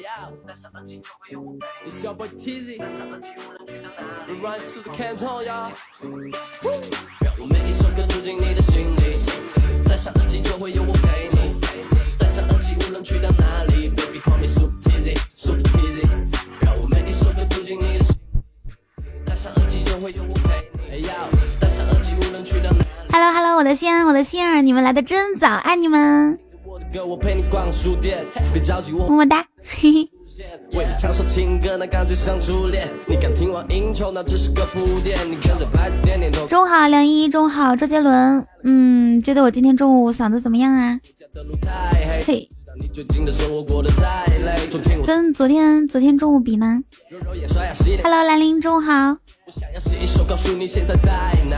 Yeah, it's your boy Tizzy. We run to the canton, yeah. 让我每一首歌住进你的心里，戴上耳机就会有我陪你。戴上耳机，无论去到哪里，Baby call me super tizzy, super tizzy。让我每一首歌住进你的心里，戴上耳机就会有我陪你。哎呀，戴上耳机，无论去到哪里。Hello Hello，我的心，我的心儿，你们来的真早，爱你们。么么哒，嘿嘿。中午好，梁一，中午好，周杰伦，嗯，觉得我今天中午嗓子怎么样啊？嘿，跟昨天昨天中午比呢？Hello，兰陵，中午好。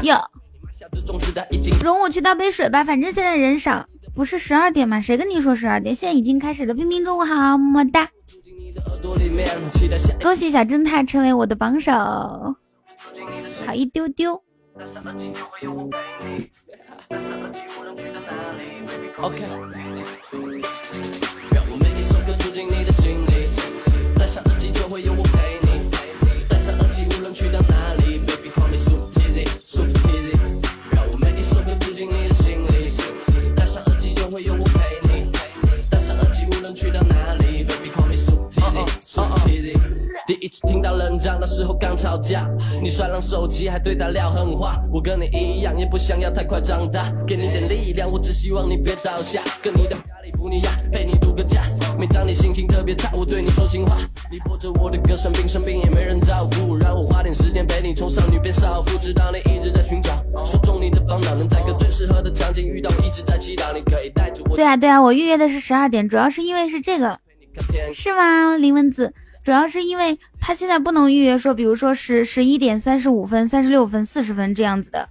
哟，容我去倒杯水吧，反正现在人少，不是十二点吗？谁跟你说十二点？现在已经开始了。冰冰，中午好，么么哒。恭喜小正太成为我的榜首，好一丢丢。OK。第一次听到冷战的时候刚吵架，你摔烂手机还对他撂狠话。我跟你一样，也不想要太快长大，给你点力量，我只希望你别倒下。跟你的加利福尼亚陪你度个假，每当你心情特别差，我对你说情话。你播着我的歌，生病生病也没人照顾，让我花点时间陪你从少女变少妇。知道你一直在寻找，说中你的烦恼，能在个最适合的场景遇到。我一直在祈祷，你可以带着我。对啊对啊，我预约的是十二点，主要是因为是这个，是吗？林文子。主要是因为他现在不能预约，说比如说十十一点三十五分、三十六分、四十分这样子的，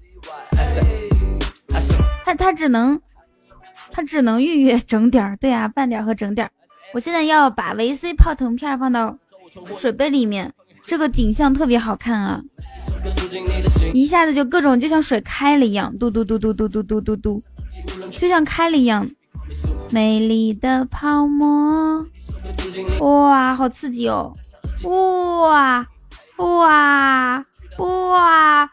他他只能他只能预约整点儿，对啊，半点儿和整点儿。我现在要把维 C 泡腾片放到水杯里面，这个景象特别好看啊，一下子就各种就像水开了一样，嘟嘟嘟嘟嘟嘟嘟嘟嘟，就像开了一样，美丽的泡沫。哇，好刺激哦！哇哇哇，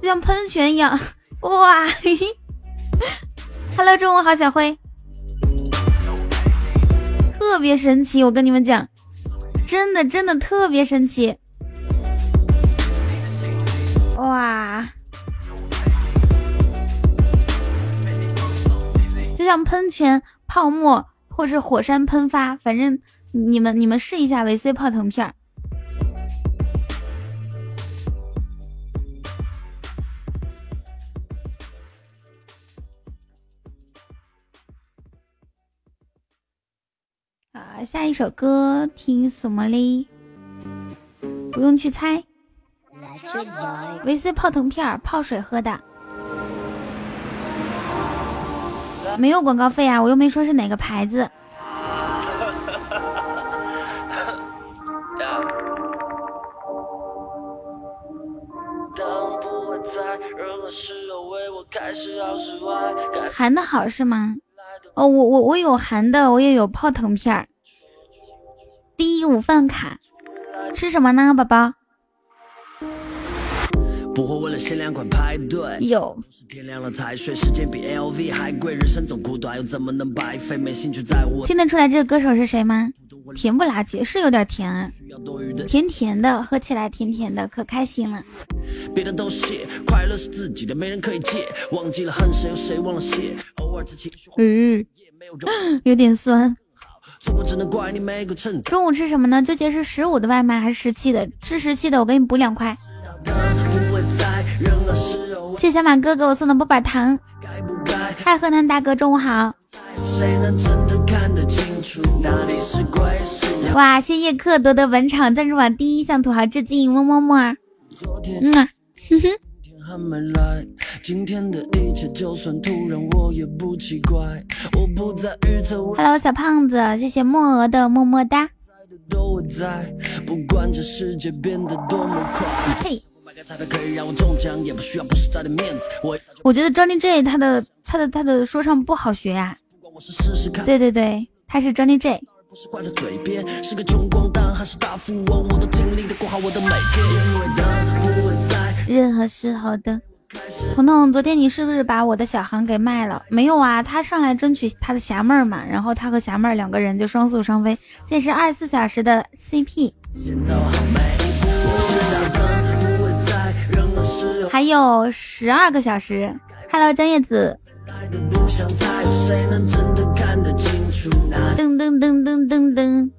就像喷泉一样！哇嘿嘿，Hello，中午好，小辉，特别神奇，我跟你们讲，真的真的特别神奇！哇，就像喷泉泡沫。或是火山喷发，反正你们你们试一下维 C 泡腾片儿。啊，下一首歌听什么嘞？不用去猜，维 C 泡腾片儿泡水喝的。没有广告费啊，我又没说是哪个牌子。含的好是吗？哦，我我我有含的，我也有泡腾片儿。第一午饭卡，吃什么呢，宝宝？不会为了限量款排队。有。天亮了才睡，时间比 LV 还贵，人生总苦短，又怎么能白费？没兴趣在乎。听得出来这个歌手是谁吗？甜不拉几，是有点甜啊，甜甜的，喝起来甜甜的，可开心了。别的都谢，快乐是自己的，没人可以借。忘记了恨谁，又谁忘了谢？偶尔情绪嗯，有点酸。中午吃什么呢？纠结是十五的外卖还是十七的？吃十七的，我给你补两块。谢小马哥给我送的波板糖。嗨，河南大哥，中午好。哇，谢叶克夺得本场赞助榜第一向土豪致敬，么么么。嗯啊，哼哼。Hello，小胖子，谢谢莫鹅的么么哒。嘿。我觉得 Johnny J 他的他的他的说唱不好学呀。对对对，他是 Johnny J。任何时候的彤彤，昨天你是不是把我的小航给卖了？没有啊，他上来争取他的侠妹儿嘛，然后他和侠妹儿两个人就双宿双飞，现在是二十四小时的 CP。还有十二个小时。Hello，江叶子。噔噔噔噔噔噔。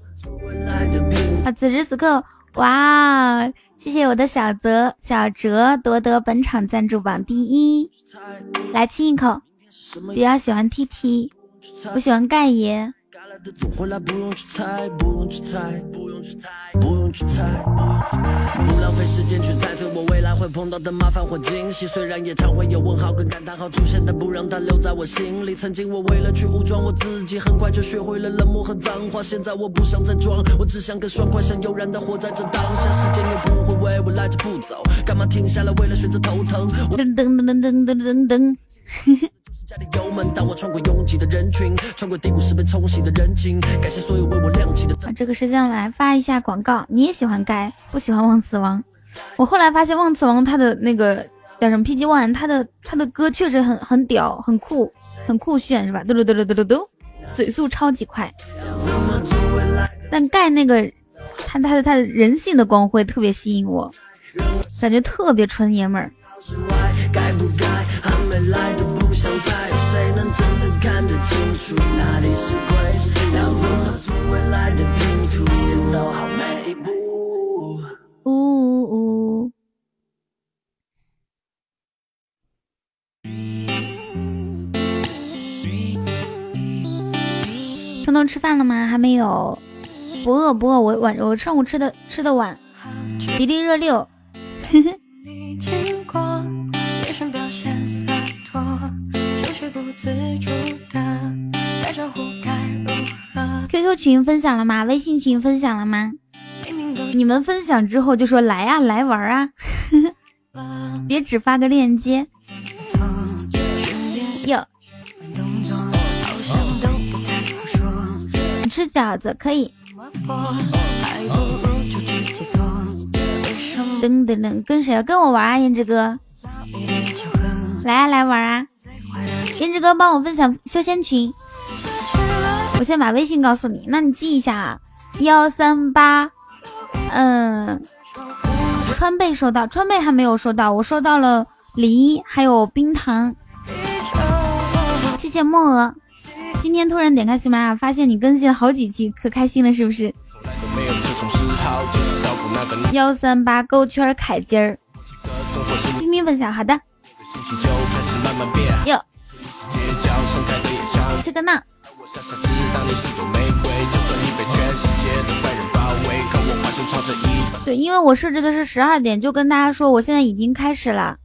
啊，此时此刻，哇！谢谢我的小泽小哲夺得本场赞助榜第一，来亲一口。比较喜欢 T T，我喜欢盖爷。不用去猜，不用去猜，不用去猜，不用去猜，不浪费时间去猜测我未来会碰到的麻烦或惊喜。虽然也常会有问号跟感叹号出现，但不让它留在我心里。曾经我为了去武装我自己，很快就学会了冷漠和脏话。现在我不想再装，我只想更爽快，想悠然的活在这当下。时间又不会为我赖着不走，干嘛停下来为了选择头疼？噔噔噔噔噔噔噔噔。加点油门，当我穿过拥挤的人群，穿过低谷时被冲洗的人情，感谢所有为我亮起的。这个时间来发一下广告，你也喜欢该，不喜欢忘词王。我后来发现忘词王他的那个叫什么 PG One，他的他的歌确实很很屌，很酷，很酷炫，是吧？嘟嘟嘟嘟嘟嘟嘟，嘴速超级快。但盖那个他他的他的人性的光辉特别吸引我，感觉特别纯爷们儿。梦想，彤彤吃饭了吗？还没有，不饿不饿，我晚我上午吃的吃的晚，迪丽热六。QQ 群分享了吗？微信群分享了吗？你们分享之后就说来呀，来玩啊！别只发个链接。哟，你吃饺子可以。噔噔噔，跟谁？跟我玩啊，胭脂哥。来啊，来玩啊！颜值哥，帮我分享修仙群。我先把微信告诉你，那你记一下啊，幺三八。嗯，川贝收到，川贝还没有收到，我收到了梨还有冰糖。谢谢梦鹅。今天突然点开喜马拉雅，发现你更新了好几期，可开心了，是不是？幺三八勾圈凯金儿。冰冰分享，好的。哟。这个呢？对，因为我设置的是十二点，就跟大家说，我现在已经开始了。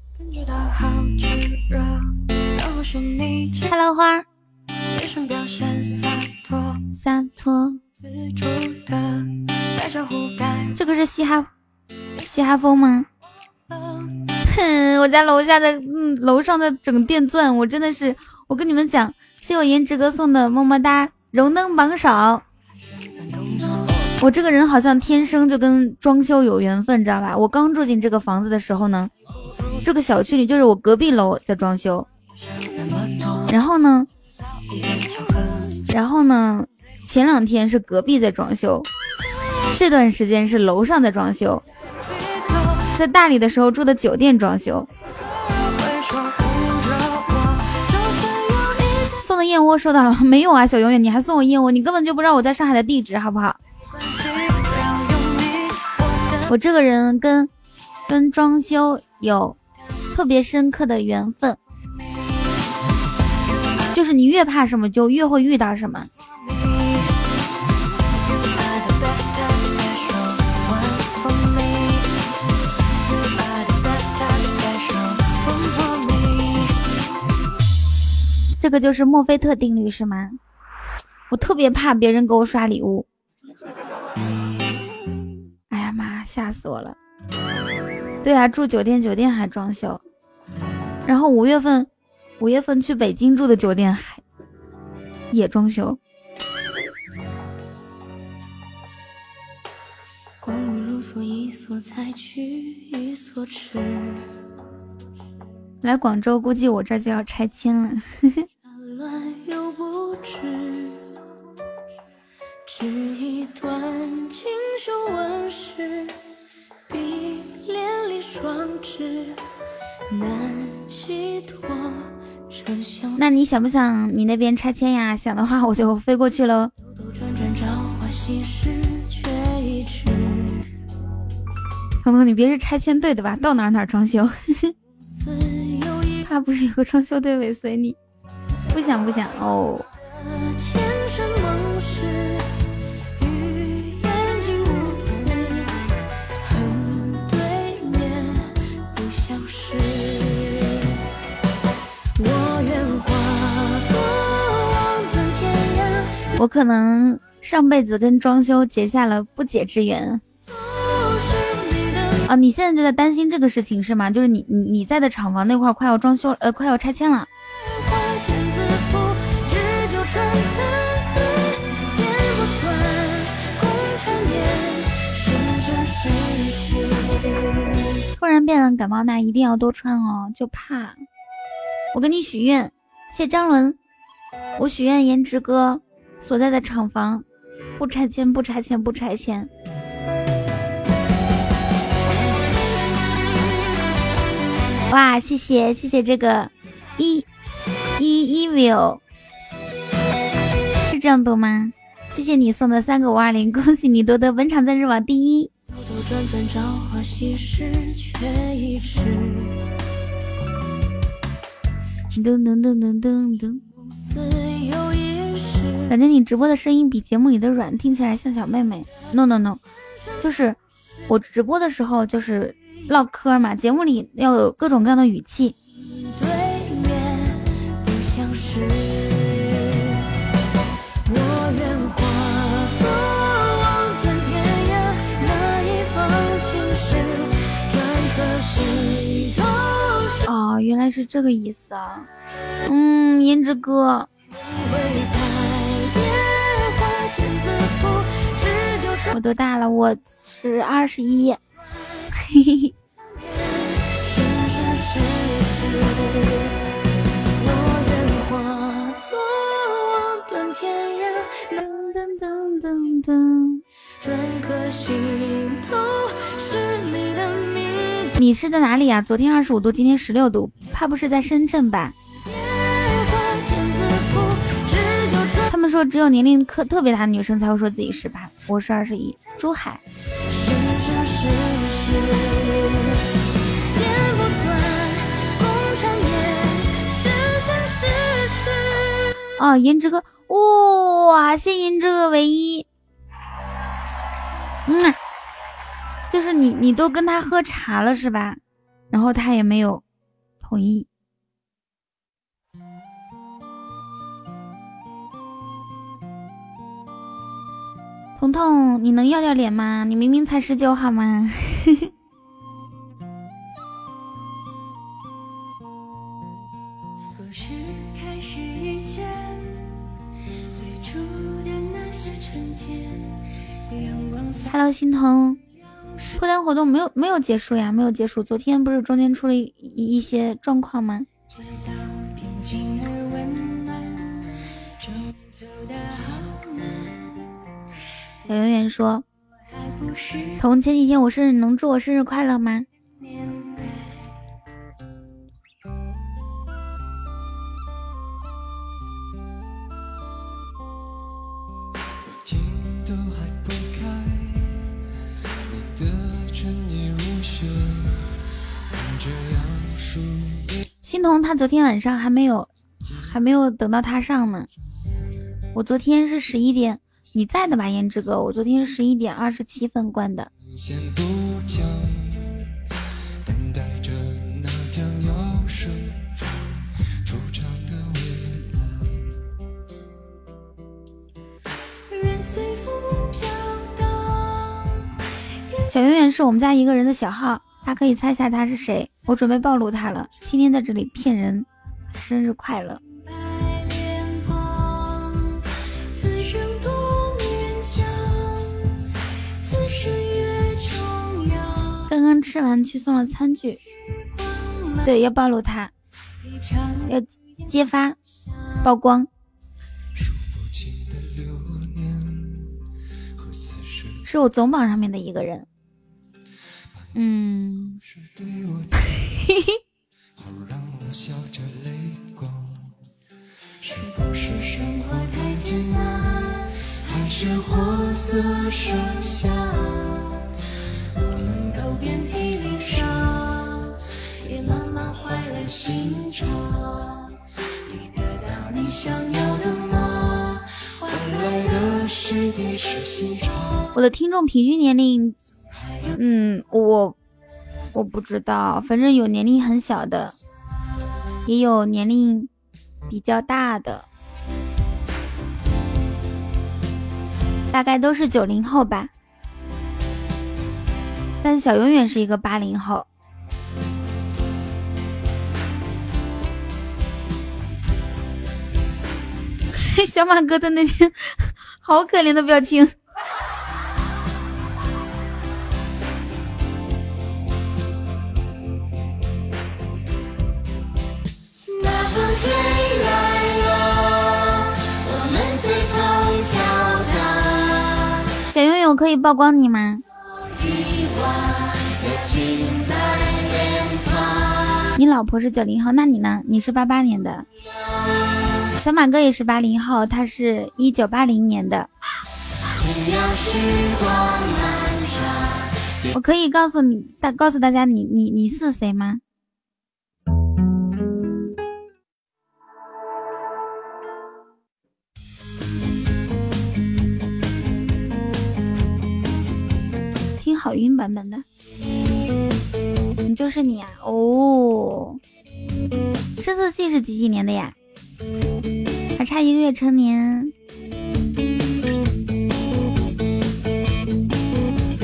Hello 花，洒脱。这个是嘻哈嘻哈风吗？哼，我家楼下在嗯楼上在整电钻，我真的是，我跟你们讲。谢我颜值哥送的么么哒，荣登榜首。我这个人好像天生就跟装修有缘分，知道吧？我刚住进这个房子的时候呢，这个小区里就是我隔壁楼在装修。然后呢，然后呢，前两天是隔壁在装修，这段时间是楼上在装修。在大理的时候住的酒店装修。燕窝收到了 没有啊？小永远，你还送我燕窝，你根本就不知道我在上海的地址，好不好？我这个人跟跟装修有特别深刻的缘分，就是你越怕什么，就越会遇到什么。这个就是墨菲特定律是吗？我特别怕别人给我刷礼物。哎呀妈，吓死我了！对啊，住酒店酒店还装修，然后五月份，五月份去北京住的酒店还也装修。来广州估计我这就要拆迁了。那你想不想你那边拆迁呀？想的话，我就飞过去喽。彤彤，你别是拆迁队的吧？到哪哪装修？怕不是有个装修队尾随你？不想不想哦。我可能上辈子跟装修结下了不解之缘。啊，你现在就在担心这个事情是吗？就是你你你在的厂房那块快要装修，呃，快要拆迁了。突然变冷，感冒那一定要多穿哦，就怕。我给你许愿，谢张伦，我许愿颜值哥。所在的厂房不拆迁，不拆迁，不拆迁。哇，谢谢谢谢这个一一 evil，是这样读吗？谢谢你送的三个五二零，恭喜你夺得本场赞助榜第一。噔噔噔噔噔噔。感觉你直播的声音比节目里的软听起来像小妹妹。No No No，就是我直播的时候就是唠嗑嘛，节目里要有各种各样的语气。原来是这个意思啊。嗯，颜值哥。我多大了？我是二十一。嘿嘿嘿。你是在哪里呀？昨天二十五度，今天十六度，怕不是在深圳吧？他们说只有年龄特特别大的女生才会说自己十八，我是二十一，珠海。哦，颜值哥，哇，谢颜值哥唯一。嗯，就是你，你都跟他喝茶了是吧？然后他也没有同意。彤彤，你能要要脸吗？你明明才十九，好吗？Hello，欣桐，脱单活动没有没有结束呀，没有结束。昨天不是中间出了一一些状况吗？小圆圆说：“彤，前几天我生日，能祝我生日快乐吗？”欣桐他昨天晚上还没有，还没有等到他上呢。我昨天是十一点。你在的吧，胭脂哥？我昨天十一点二十七分关的。小圆圆是我们家一个人的小号，他可以猜下他是谁。我准备暴露他了，天天在这里骗人。生日快乐！刚刚吃完去送了餐具，对，要暴露他，要揭发曝光，是我总榜上面的一个人，嗯。嘿嘿我的听众平均年龄嗯，我我不知道，反正有年龄很小的，也有年龄比较大的，大概都是九零后吧。但小永远是一个八零后。小马哥在那边，好可怜的表情。小永永，可以曝光你吗？你老婆是九零后，那你呢？你是八八年的。小马哥也是八零后，他是一九八零年的。我可以告诉你大告诉大家，你你你是谁吗？好运版本的，你就是你啊！哦，这次戏是几几年的呀？还差一个月成年，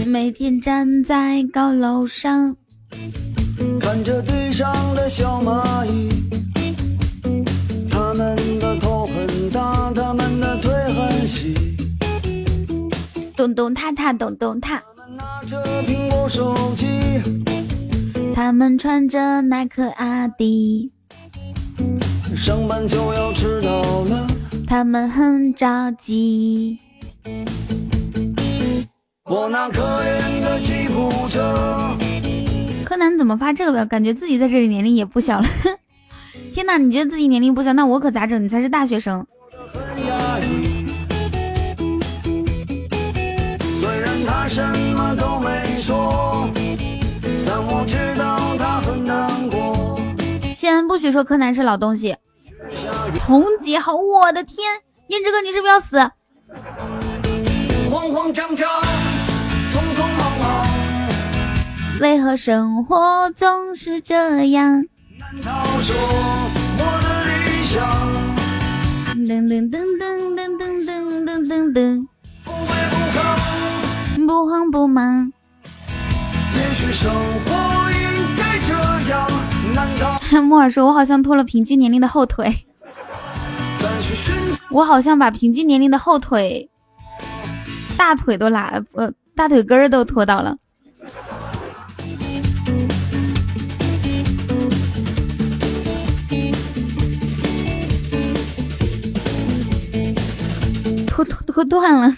每天站在高楼上，看着地上的小蚂蚁，他们的头很大，他们的腿很细，咚咚踏踏咚咚踏，他们拿着苹果手机，他们穿着耐克阿迪。上班就要迟到了，他们很着急。我那可怜的吉普车。柯南怎么发这个表？感觉自己在这里年龄也不小了。天哪，你觉得自己年龄不小，那我可咋整？你才是大学生。什么都没说，但我知道他很难过。先不许说柯南是老东西。红姐好，我的天，胭脂哥你是不是要死？慌慌张张，匆匆忙忙，为何生活总是这样？噔噔噔噔噔噔噔噔噔噔，不慌不忙。也许生活应该这样，难道？莫尔说：“我好像拖了平均年龄的后腿。”我好像把平均年龄的后腿、大腿都拉，呃，大腿根儿都拖到了。拖拖拖断了。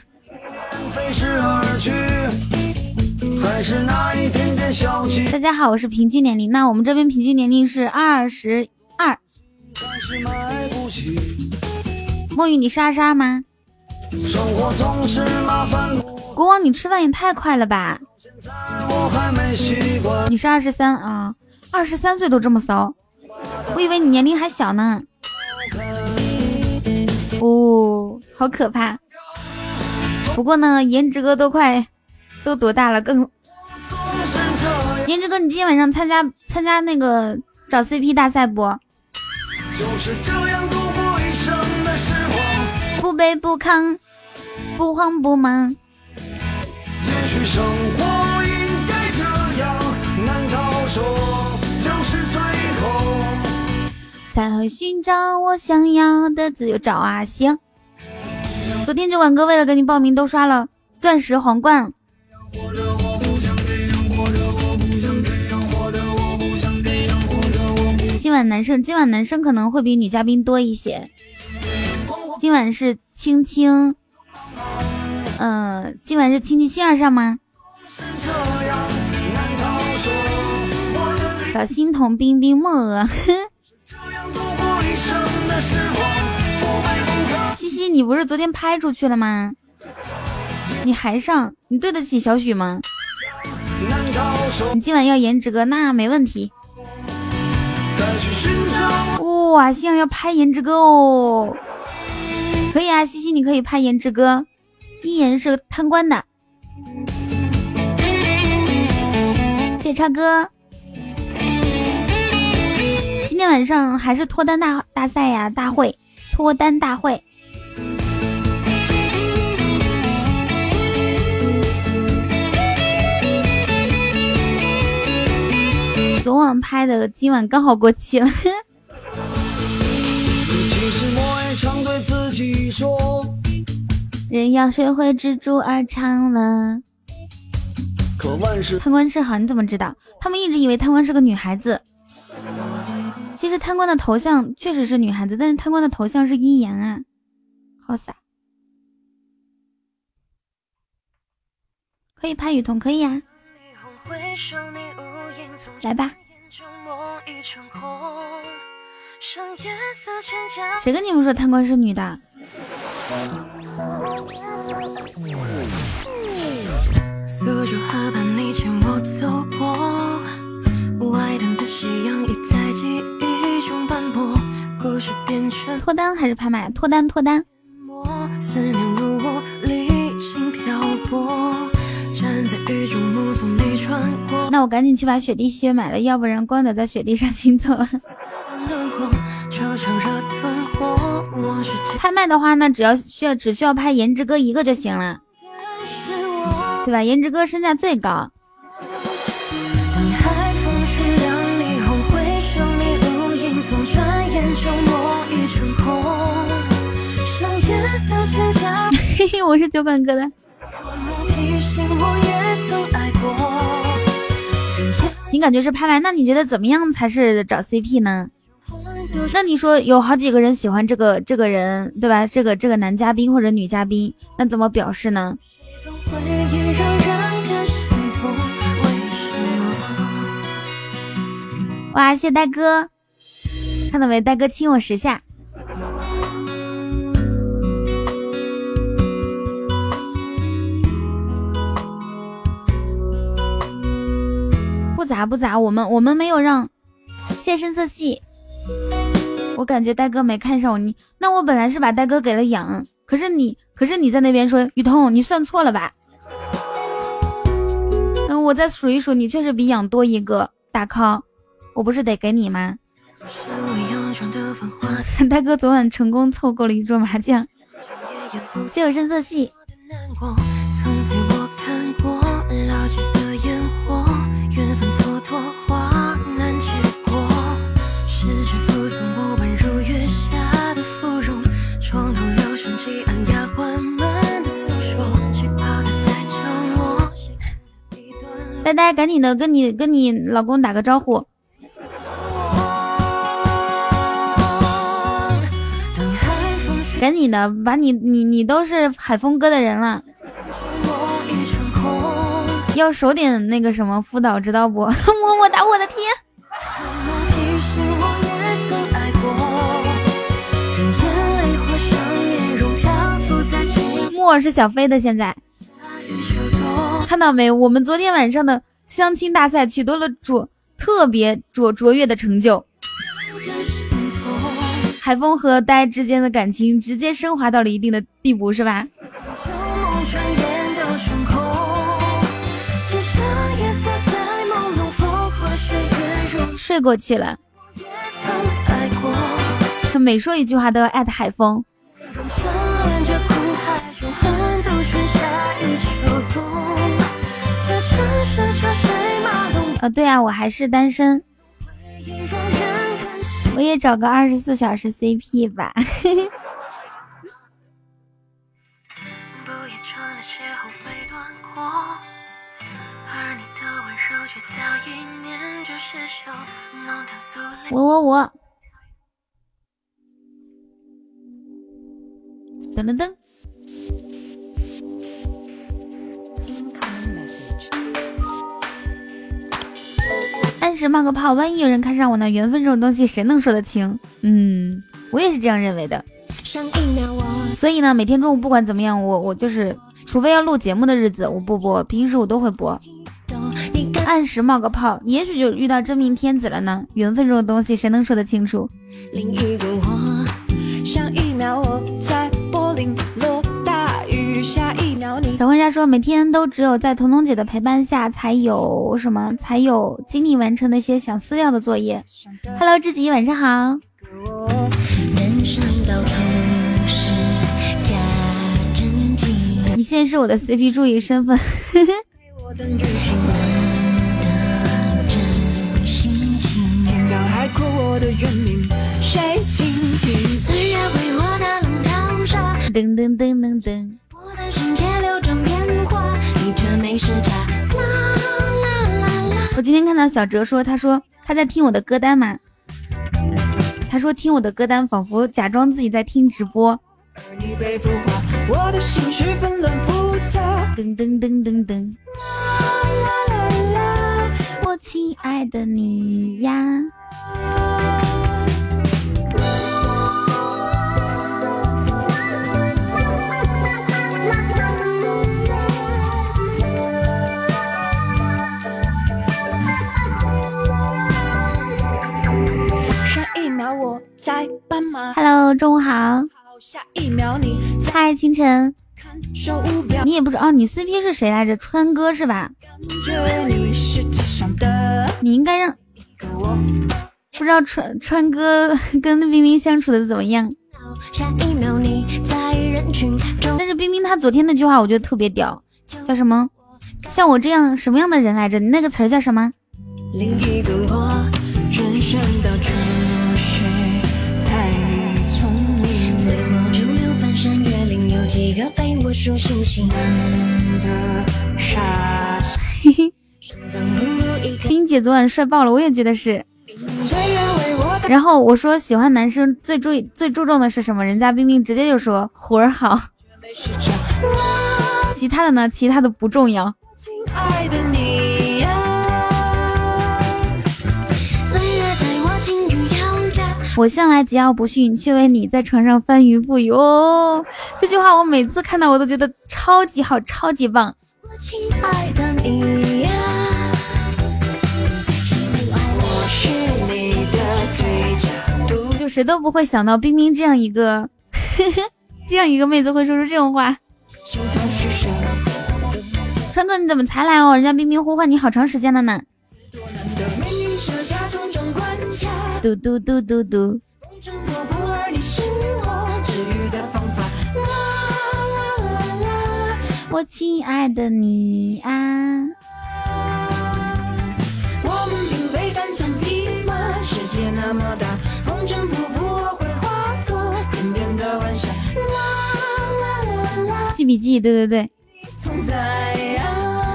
大家好，我是平均年龄。那我们这边平均年龄是二十二。墨雨，你是二十二吗？国王，你吃饭也太快了吧！你是二十三啊，二十三岁都这么骚，我以为你年龄还小呢。哦，好可怕！不过呢，颜值哥都快都多大了？更颜值哥，你今天晚上参加参加那个找 CP 大赛不？就是这样度过一生的时光，不卑不亢，不慌不忙。也许生活应该这样，难道说六十岁后才会寻找我想要的自由？找啊，行。昨天酒馆哥为了给你报名都刷了钻石皇冠。今晚男生今晚男生可能会比女嘉宾多一些。今晚是青青，嗯，今晚是青青线上吗？小新、童冰冰、墨鹅。西西，你不是昨天拍出去了吗？你还上？你对得起小许吗？你今晚要颜值哥，那没问题。哇，心儿要拍颜值哥哦，可以啊，西西，你可以拍颜值哥。一言是贪官的，谢谢超哥。今天晚上还是脱单大大赛呀，大会脱单大会。昨晚拍的，今晚刚好过期了。人要学会知足而常乐。贪官是好，你怎么知道？他们一直以为贪官是个女孩子。其实贪官的头像确实是女孩子，但是贪官的头像是一言啊，好傻。可以拍雨桐，可以啊。来吧。谁跟你们说贪官是女的？脱单还是拍卖？脱单，脱单。那我赶紧去把雪地靴买了，要不然光脚在雪地上行走。拍卖的话，那只要需要只需要拍颜值哥一个就行了，对吧？颜值哥身价最高。嘿嘿，我是酒馆哥的。你感觉是拍卖？那你觉得怎么样才是找 CP 呢？那你说有好几个人喜欢这个这个人，对吧？这个这个男嘉宾或者女嘉宾，那怎么表示呢？哇，谢呆哥，看到没？呆哥亲我十下。咋不咋，我们我们没有让。谢深色系，我感觉呆哥没看上我。你那我本来是把呆哥给了养，可是你可是你在那边说雨桐，你算错了吧？那，我再数一数，你确实比养多一个大康，我不是得给你吗？呆哥昨晚成功凑够了一桌麻将，谢我深色系。呆呆，赶紧的，跟你跟你老公打个招呼。赶紧的，把你你你都是海风哥的人了，要守点那个什么辅导，知道不？么么哒，我的天！木耳是小飞的，现在。看到没？我们昨天晚上的相亲大赛取得了卓特别卓卓越的成就，海风和呆之间的感情直接升华到了一定的地步，是吧？睡过去了。他每说一句话都要艾特海风。哦，对啊，我还是单身，我也找个二十四小时 CP 吧。我我我，噔噔噔。按时冒个泡，万一有人看上我呢？缘分这种东西，谁能说得清？嗯，我也是这样认为的。所以呢，每天中午不管怎么样，我我就是，除非要录节目的日子，我不播，平时我都会播。按时冒个泡，也许就遇到真命天子了呢。缘分这种东西，谁能说得清楚？小婚纱说，每天都只有在彤彤姐的陪伴下，才有什么，才有精力完成那些想撕掉的作业。Hello，知己，晚上好。你现在是我的 CP 助理身份。噔噔噔噔噔。我今天看到小哲说，他说他在听我的歌单嘛，他说听我的歌单仿佛假装自己在听直播。噔噔噔噔噔，我亲爱的你呀。Hello，中午好。嗨，清晨。你也不知道哦，你 CP 是谁来着？川哥是吧？你应该让不知道川川哥 跟冰冰相处的怎么样？但是冰冰他昨天那句话我觉得特别屌，叫什么？像我这样什么样的人来着？你那个词儿叫什么？冰姐昨晚帅爆了，我也觉得是。然后我说喜欢男生最注意最注重的是什么？人家冰冰直接就说活儿好。其他的呢？其他的不重要。我向来桀骜不驯，却为你在床上翻云覆雨哦。这句话我每次看到我都觉得超级好，超级棒。就谁都不会想到冰冰这样一个，这样一个妹子会说出这种话。川哥你怎么才来哦？人家冰冰呼唤你好长时间了呢。嘟嘟嘟嘟嘟。我亲爱的你啊。记笔记，对对对。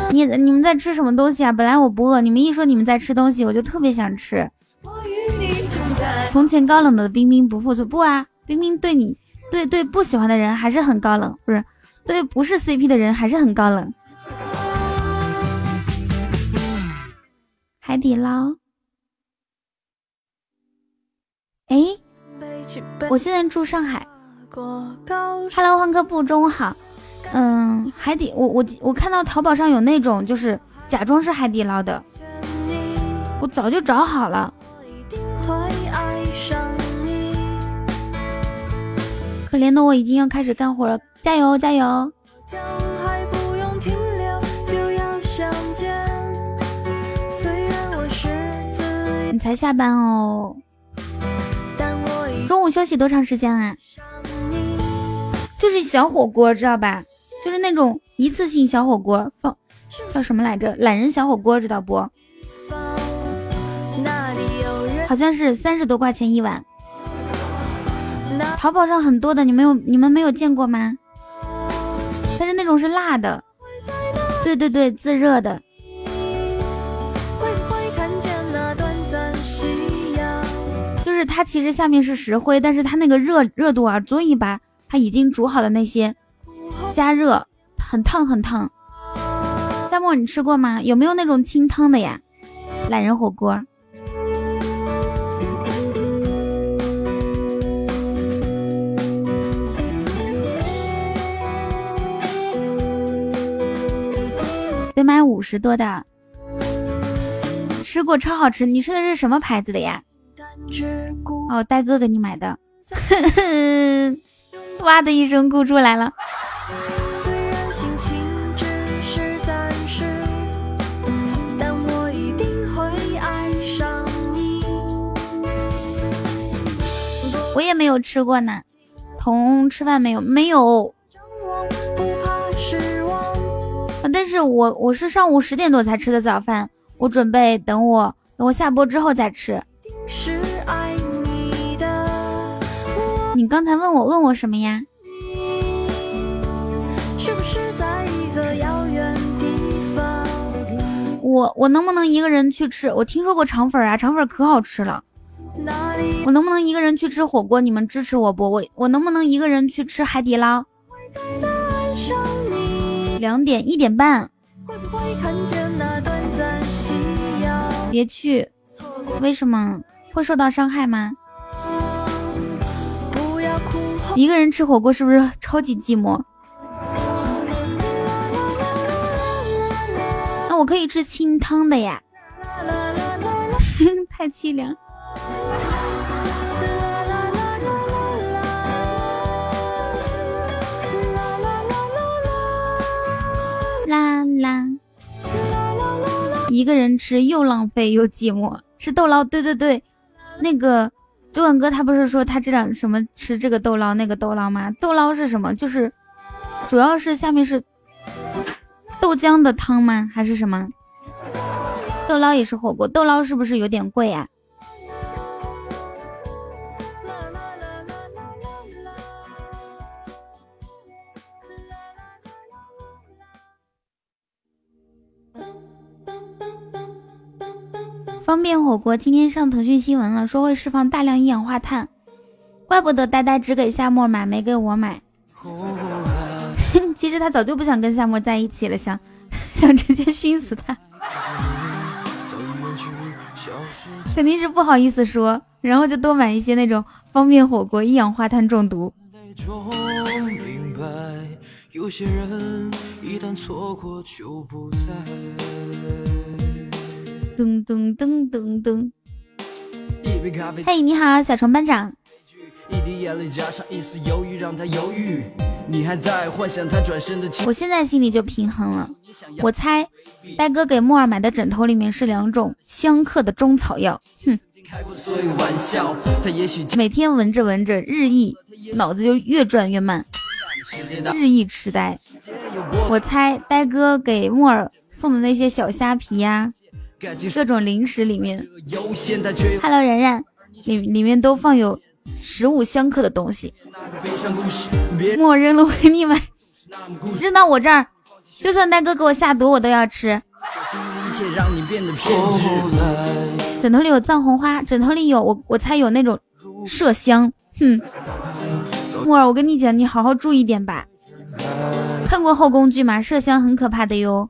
你你们在吃什么东西啊？本来我不饿，你们一说你们在吃东西，我就特别想吃。从前高冷的冰冰不负责，不啊，冰冰对你，对对不喜欢的人还是很高冷，不是，对不是 CP 的人还是很高冷。海底捞，哎，我现在住上海。Hello，欢客部，中午好。嗯，海底，我我我看到淘宝上有那种就是假装是海底捞的，我早就找好了。可怜的我已经要开始干活了，加油加油！你才下班哦，中午休息多长时间啊？就是小火锅，知道吧？就是那种一次性小火锅，放叫什么来着？懒人小火锅，知道不？好像是三十多块钱一碗。淘宝上很多的你没有你们没有见过吗？但是那种是辣的。对对对自热的。就是它其实下面是石灰但是它那个热热度啊足以把它已经煮好的那些加热很烫很烫。夏沫你吃过吗？有没有那种清汤的呀？懒人火锅。得买五十多的，吃过超好吃。你吃的是什么牌子的呀？哦，呆哥给你买的。哇的一声哭出来了。我也没有吃过呢，同吃饭没有？没有。但是我我是上午十点多才吃的早饭，我准备等我等我下播之后再吃。你刚才问我问我什么呀？我我能不能一个人去吃？我听说过肠粉啊，肠粉可好吃了。我能不能一个人去吃火锅？你们支持我不？我我能不能一个人去吃海底捞？两点一点半，别去，为什么会受到伤害吗？一个人吃火锅是不是超级寂寞？那我可以吃清汤的呀，太凄凉。啦，一个人吃又浪费又寂寞。吃豆捞，对对对，那个九碗哥他不是说他这两什么吃这个豆捞那个豆捞吗？豆捞是什么？就是主要是下面是豆浆的汤吗？还是什么？豆捞也是火锅，豆捞是不是有点贵啊？方便火锅今天上腾讯新闻了，说会释放大量一氧化碳，怪不得呆呆只给夏沫买，没给我买。其实他早就不想跟夏沫在一起了，想 想直接熏死他，肯定是不好意思说，然后就多买一些那种方便火锅，一氧化碳中毒。噔噔噔噔噔！嘿，你好，小虫班长。我现在心里就平衡了。我猜，呆哥给木耳买的枕头里面是两种相克的中草药。哼，每天闻着闻着，日益脑子就越转越慢，日益痴呆。我猜，呆哥给木耳送的那些小虾皮呀。各种零食里面，Hello，然然，里里面都放有食物相克的东西。莫扔了，我给你买，扔到我这儿，就算大哥给我下毒，我都要吃。枕头里有藏红花，枕头里有我，我猜有那种麝香。哼，木儿，我跟你讲，你好好注意点吧。看过后宫剧吗？麝香很可怕的哟。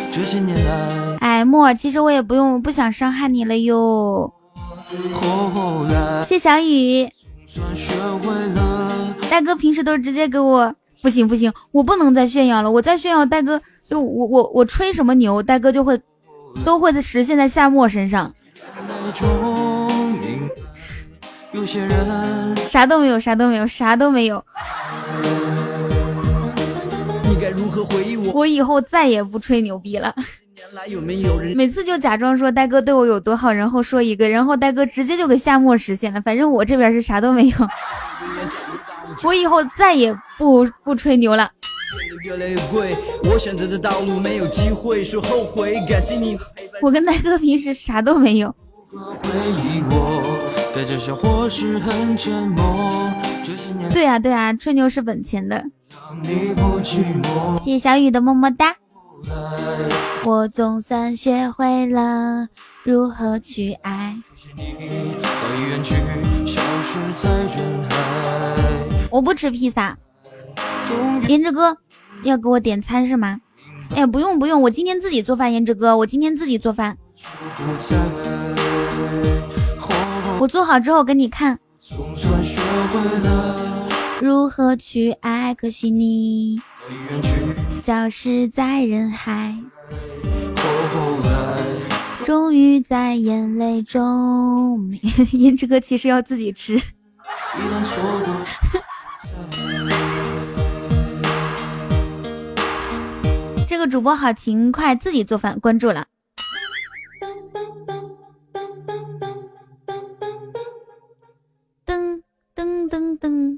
这些年来，哎，木耳，其实我也不用，不想伤害你了哟。谢小雨。大哥平时都是直接给我，不行不行，我不能再炫耀了，我再炫耀大哥就我我我吹什么牛，大哥就会都会在实现在夏末身上。啥都没有，啥都没有，啥都没有。我以后再也不吹牛逼了。每次就假装说呆哥对我有多好，然后说一个，然后呆哥直接就给夏沫实现了。反正我这边是啥都没有。我以后再也不不吹牛了。我跟呆哥平时啥都没有。对啊对啊，吹牛是本钱的。谢谢小雨的么么哒。我总算学会了如何去爱。我不吃披萨。颜值哥要给我点餐是吗？哎，不用不用，我今天自己做饭。颜值哥，我今天自己做饭。我做好之后给你看。如何去爱？可惜你消失在人海，终于在眼泪中。胭脂哥其实要自己吃。这个主播好勤快，自己做饭，关注了。噔噔噔噔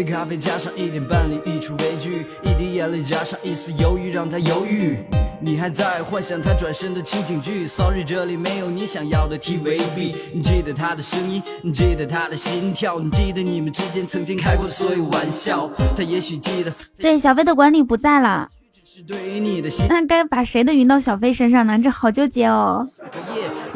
杯咖啡加上一点伴侣，一出悲剧，一滴眼泪加上一丝犹豫，让他犹豫。你还在幻想他转身的情景剧？Sorry，这里没有你想要的 TVB。你记得他的声音，你记得他的心跳，你记得你们之间曾经开过的所有玩笑。他也许记得。对，小飞的管理不在了。那该把谁的云到小飞身上呢？这好纠结哦。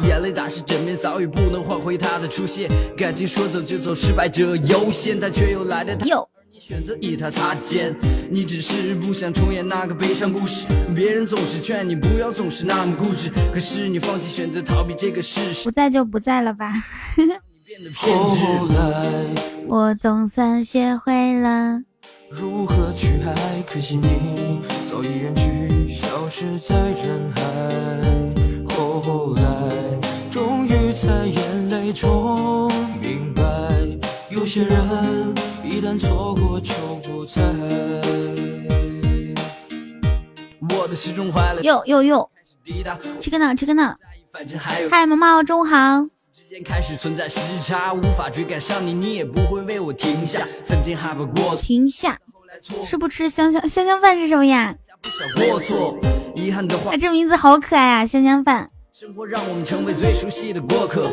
眼泪打湿枕边，早已不能换回他的出现。感情说走就走，失败者优先，他却又来的太而你选择与他擦肩，你只是不想重演那个悲伤故事。别人总是劝你不要总是那么固执，可是你放弃选择逃避这个事实。不在就不在了吧。后来，我总算学会了如何去爱，可惜你早已远去，消失在人海。后来。终于在眼泪中明白，有些人一旦错过就不再。我的心中怀了。哟哟哟，吃个呢，吃个呢。嗨，毛毛，中午好。开始存在时差，无法追赶上你，你也不会为我停下。曾经害怕过停下。吃不吃香香香香饭是什么呀？哎，这名字好可爱啊，香香饭。生活让我们成为最熟悉的过客，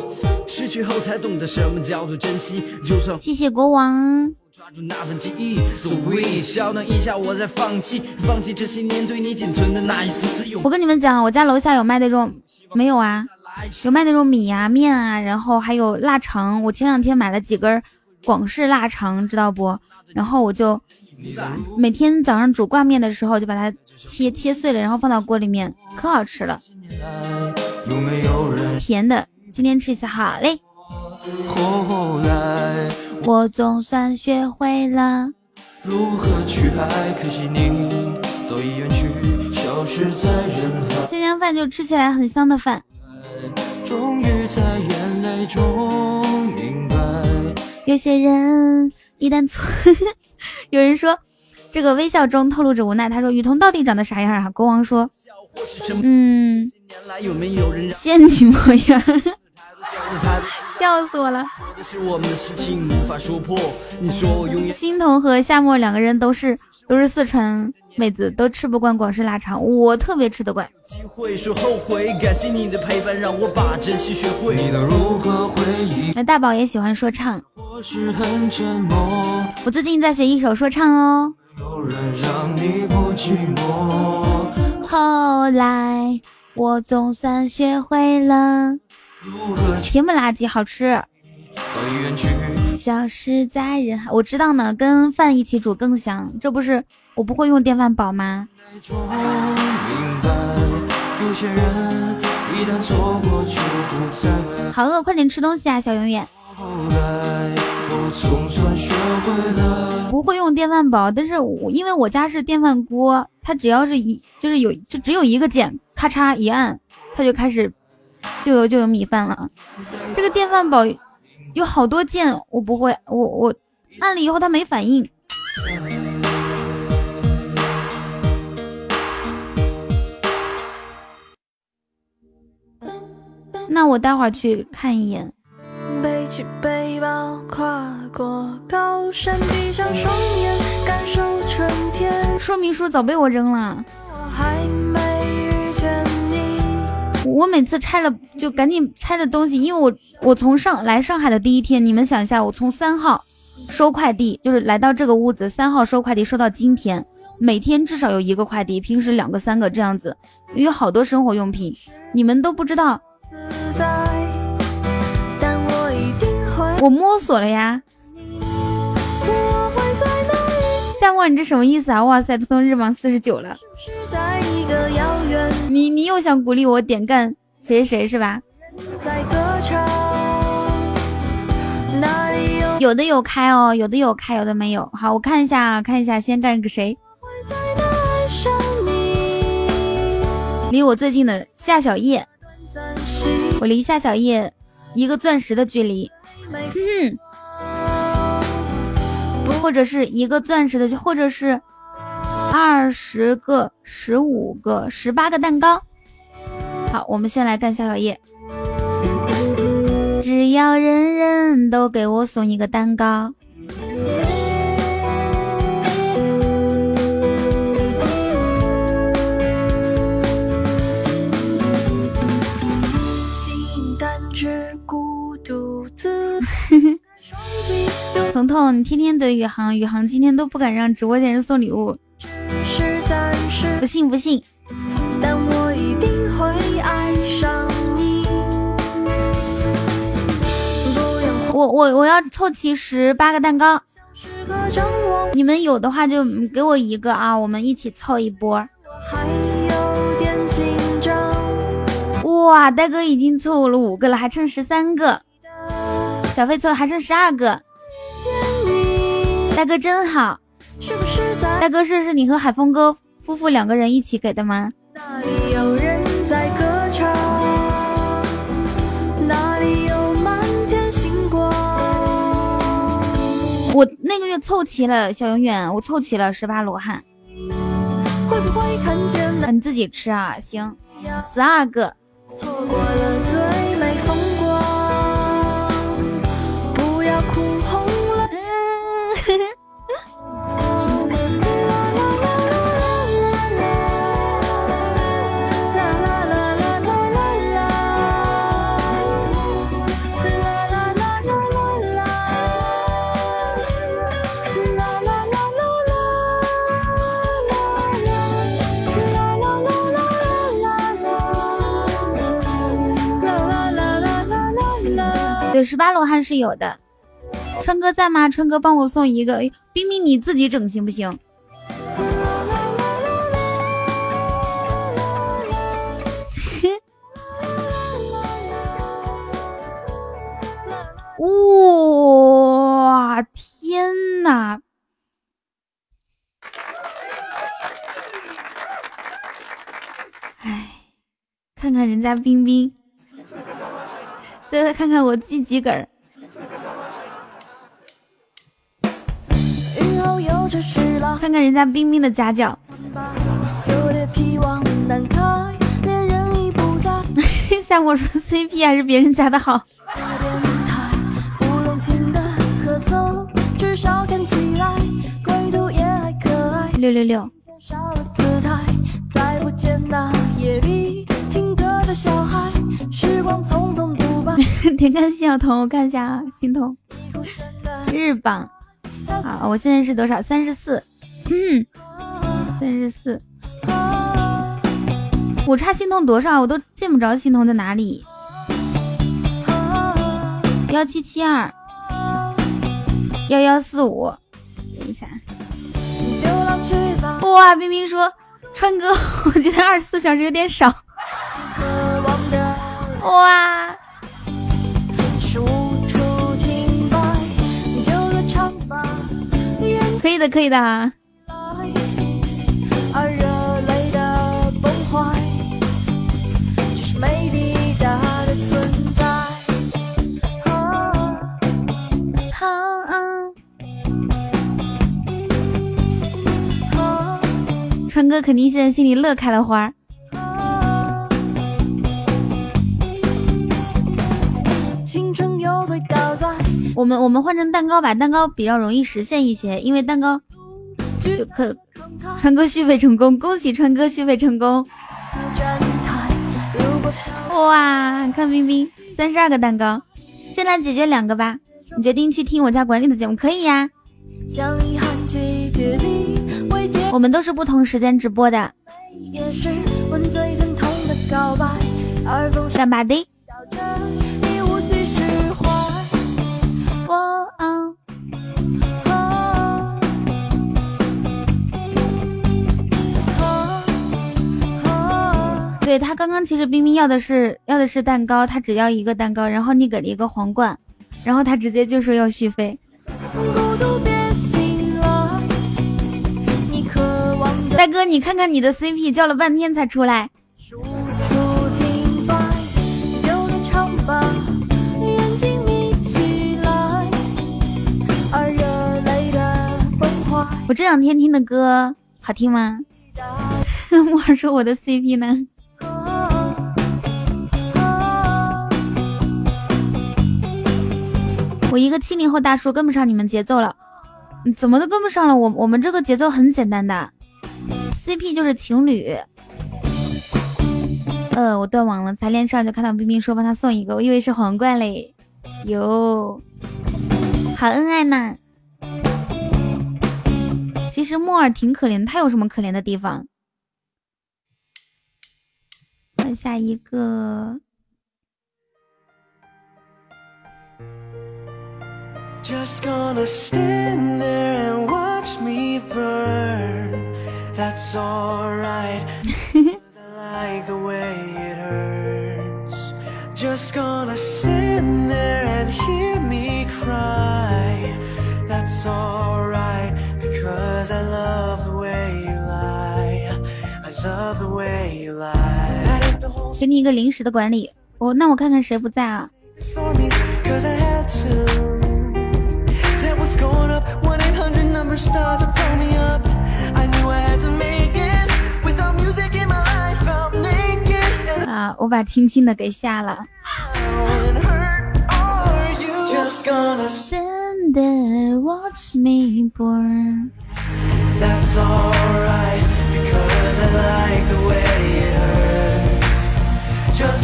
失去后才懂得什么叫做珍惜。就算谢谢国王，抓住那份记忆。一下，我在放弃，放弃这些年对你仅存的那一丝丝用。我跟你们讲，我家楼下有卖那种，没有啊？有卖那种米啊、面啊，然后还有腊肠。我前两天买了几根广式腊肠，知道不？然后我就每天早上煮挂面的时候，就把它切切碎了，然后放到锅里面，可好吃了。甜的，今天吃一次好嘞。我总算学会了如何去爱，可惜你早已远去，消失在人海。香香饭就吃起来很香的饭。终于在眼泪中明白，有些人一旦错，有人说这个微笑中透露着无奈。他说雨桐到底长得啥样啊？国王说，嗯。仙女模样，笑死我了。欣桐和夏沫两个人都是都是四川妹子，都吃不惯广式腊肠，我特别吃得惯。那大宝也喜欢说唱，我最近在学一首说唱哦。后来我总算学会了，甜不拉几，好吃。消失在人海，我知道呢，跟饭一起煮更香。这不是我不会用电饭煲吗？好饿，快点吃东西啊，小永远。不会用电饭煲，但是我因为我家是电饭锅，它只要是一就是有就只有一个键，咔嚓一按，它就开始就有就有米饭了。这个电饭煲有好多键，我不会，我我按了以后它没反应。那我待会儿去看一眼。背起背包，跨过高山，闭上双眼，感受春天。说明书早被我扔了。我每次拆了就赶紧拆了东西，因为我我从上来上海的第一天，你们想一下，我从三号收快递，就是来到这个屋子，三号收快递收到今天，每天至少有一个快递，平时两个三个这样子，有好多生活用品，你们都不知道。我摸索了呀，夏末，你这什么意思啊？哇塞，都从日榜四十九了。你你又想鼓励我点干谁谁谁是吧？有的有开哦，有的有开，有的没有。好，我看一下，看一下，先干个谁？离我最近的夏小叶，我离夏小叶一个钻石的距离。或者是一个钻石的，或者是二十个、十五个、十八个蛋糕。好，我们先来干夏小叶。只要人人都给我送一个蛋糕。彤彤，你天天怼宇航，宇航今天都不敢让直播间人送礼物，不信不信。我我我要凑齐十八个蛋糕，你们有的话就给我一个啊，我们一起凑一波。哇，呆哥已经凑了五个了，还剩十三个。小飞凑还剩十二个。大哥真好，大哥是是你和海峰哥夫妇两个人一起给的吗？我那个月凑齐了，小永远，我凑齐了十八罗汉。你自己吃啊，行，十二个。十八罗汉是有的。川哥在吗？川哥帮我送一个。冰冰你自己整行不行？哇，天哪！哎，看看人家冰冰。再看看我记几根儿。看看人家冰冰的家教。夏沫说 CP 还是别人家的好。六六六。点开心小童，我看一下啊，心童日榜，好，我现在是多少？三十四。三十四。我差心痛多少？我都见不着心痛在哪里。幺七七二，幺幺四五。等一下。哇，冰冰说，川哥，我觉得二十四小时有点少。哇。可以的，可以的。川哥肯定现在心里乐开了花。我们我们换成蛋糕吧，蛋糕比较容易实现一些，因为蛋糕就可。川哥续费成功，恭喜川哥续费成功！哇，看冰冰三十二个蛋糕，先来解决两个吧。你决定去听我家管理的节目，可以呀。我们都是不同时间直播的。干巴的。对他刚刚其实冰冰要的是要的是蛋糕，他只要一个蛋糕，然后你给了一个皇冠，然后他直接就说要续费。大哥，你看看你的 CP 叫了半天才出来。我这两天听的歌好听吗？木耳说我的 CP 呢？我一个七零后大叔跟不上你们节奏了，怎么都跟不上了？我我们这个节奏很简单的，CP 就是情侣。呃，我断网了，才连上就看到冰冰说帮他送一个，我以为是皇冠嘞。哟，好恩爱呢。其实木耳挺可怜，他有什么可怜的地方？换下一个。给你一个临时的管理，我那我看看谁不在啊？啊，我把轻轻的给下了。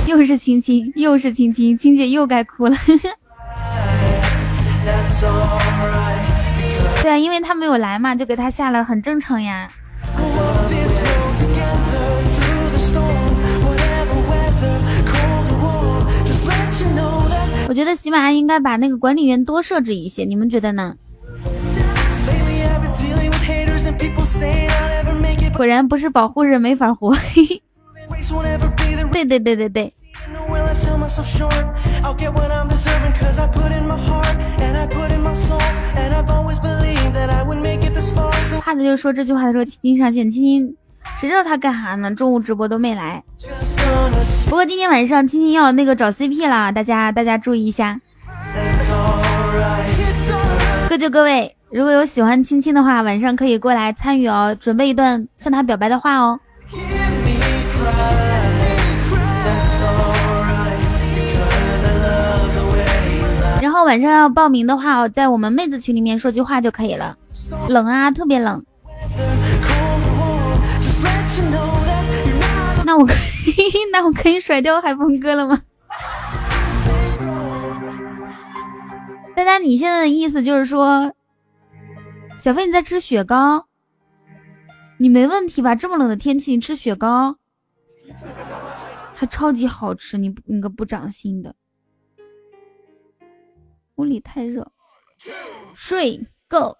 又是亲亲，又是亲亲，亲姐又该哭了。对啊，因为他没有来嘛，就给他下了，很正常呀。我觉得喜马拉雅应该把那个管理员多设置一些，你们觉得呢？果然不是保护人没法活。对对对对对。怕的就说这句话的时候，青青上线，青青谁知道他干啥呢？中午直播都没来。不过今天晚上青青要那个找 CP 了，大家大家注意一下。各就各位，如果有喜欢青青的话，晚上可以过来参与哦，准备一段向他表白的话哦。然后晚上要报名的话，在我们妹子群里面说句话就可以了。冷啊，特别冷。那我可以，那我可以甩掉海风哥了吗？丹丹，你现在的意思就是说，小飞你在吃雪糕，你没问题吧？这么冷的天气，你吃雪糕还超级好吃，你你个不长心的。屋里太热，睡够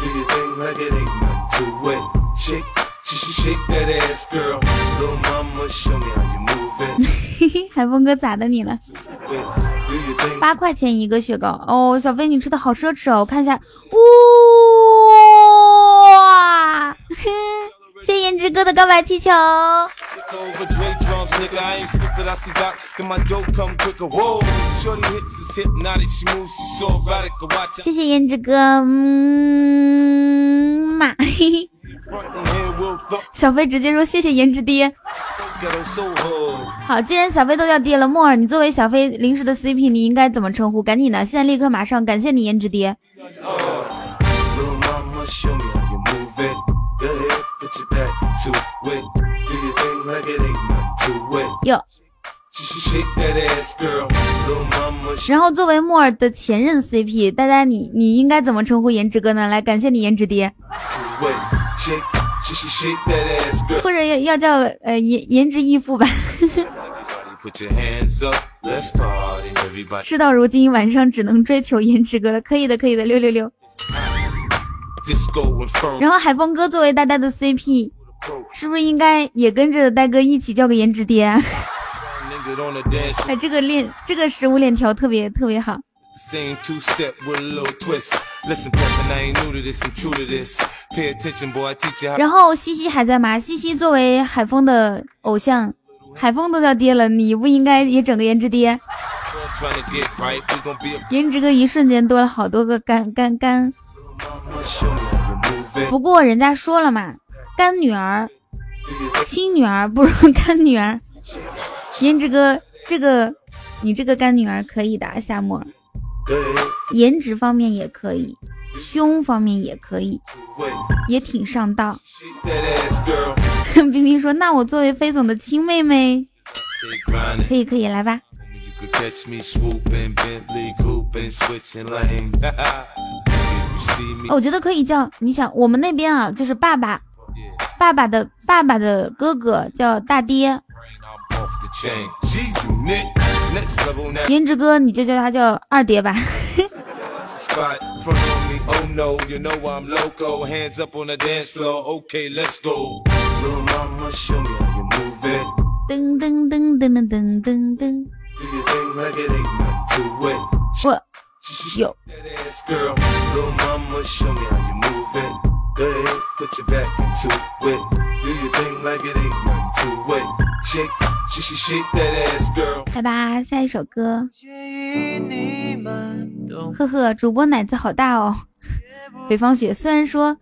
do you think like it ain't to shake shshshake that ass girl lil' mama show me how you move it 嘿嘿海峰哥咋的你了八块钱一个雪糕哦小飞你吃的好奢侈哦我看一下呜哇谢颜值哥的告白气球。谢谢颜值哥，嗯嘛，嘿嘿。小飞直接说谢谢颜值爹。好，既然小飞都叫爹了，木耳，你作为小飞临时的 CP，你应该怎么称呼？赶紧的，现在立刻马上，感谢你颜值爹。哟。然后作为木耳的前任 CP，呆呆你你应该怎么称呼颜值哥呢？来，感谢你颜值爹。或者要要叫呃颜颜值义父吧。事到如今，晚上只能追求颜值哥了。可以的，可以的，六六六。然后海峰哥作为呆呆的 CP，是不是应该也跟着呆哥一起叫个颜值爹？哎，这个链这个食物链条特别特别好。然后西西还在吗？西西作为海峰的偶像，海峰都叫爹了，你不应该也整个颜值爹？颜值哥一瞬间多了好多个干干干。不过人家说了嘛，干女儿、亲女儿不如干女儿。颜值哥，这个你这个干女儿可以的，夏沫，颜值方面也可以，胸方面也可以，也挺上道。冰冰说：“那我作为飞总的亲妹妹，可以可以来吧。” 我觉得可以叫，你想我们那边啊，就是爸爸，爸爸的爸爸的哥哥叫大爹。颜值哥，你就叫他叫二爹吧。噔噔噔噔噔噔噔噔。我有。来吧，下一首歌。呵呵，主播奶子好大哦。北方雪虽然说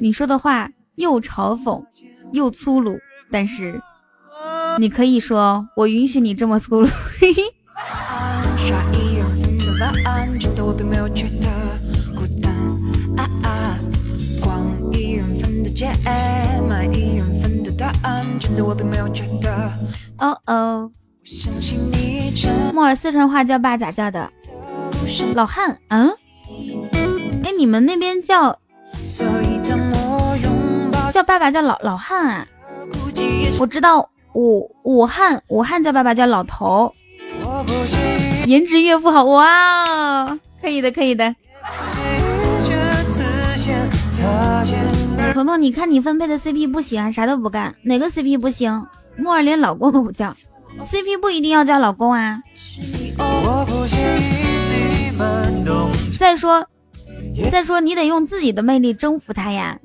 你说的话又嘲讽又粗鲁，但是你可以说我允许你这么粗鲁。我并没有觉得孤单。啊啊逛一人份的街买一人份的真的我并没有觉得。哦哦。木耳四川话叫爸咋叫的。老汉嗯？哎你们那边叫叫爸爸叫老老汉啊？我知道武武汉武汉叫爸爸叫老头。颜值岳父好哇可以的可以的。彤彤，你看你分配的 CP 不行，啥都不干，哪个 CP 不行？木耳连老公都不叫，CP 不一定要叫老公啊。再说，再说你得用自己的魅力征服他呀。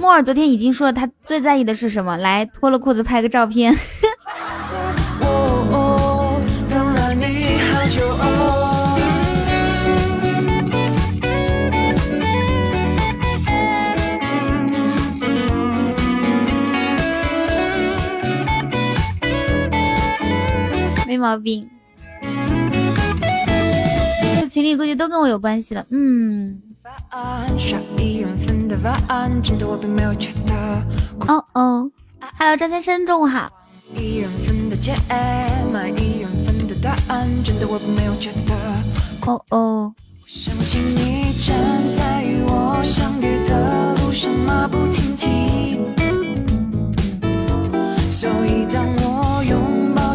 木耳昨天已经说了，他最在意的是什么？来，脱了裤子拍个照片。没毛病。这群里估计都跟我有关系了，嗯。哦哦，Hello，张先生，中午好。一人的，买一人的答案，真的我并没有觉得。哦哦。相信你在与我相遇的路上，马不停蹄。所以当。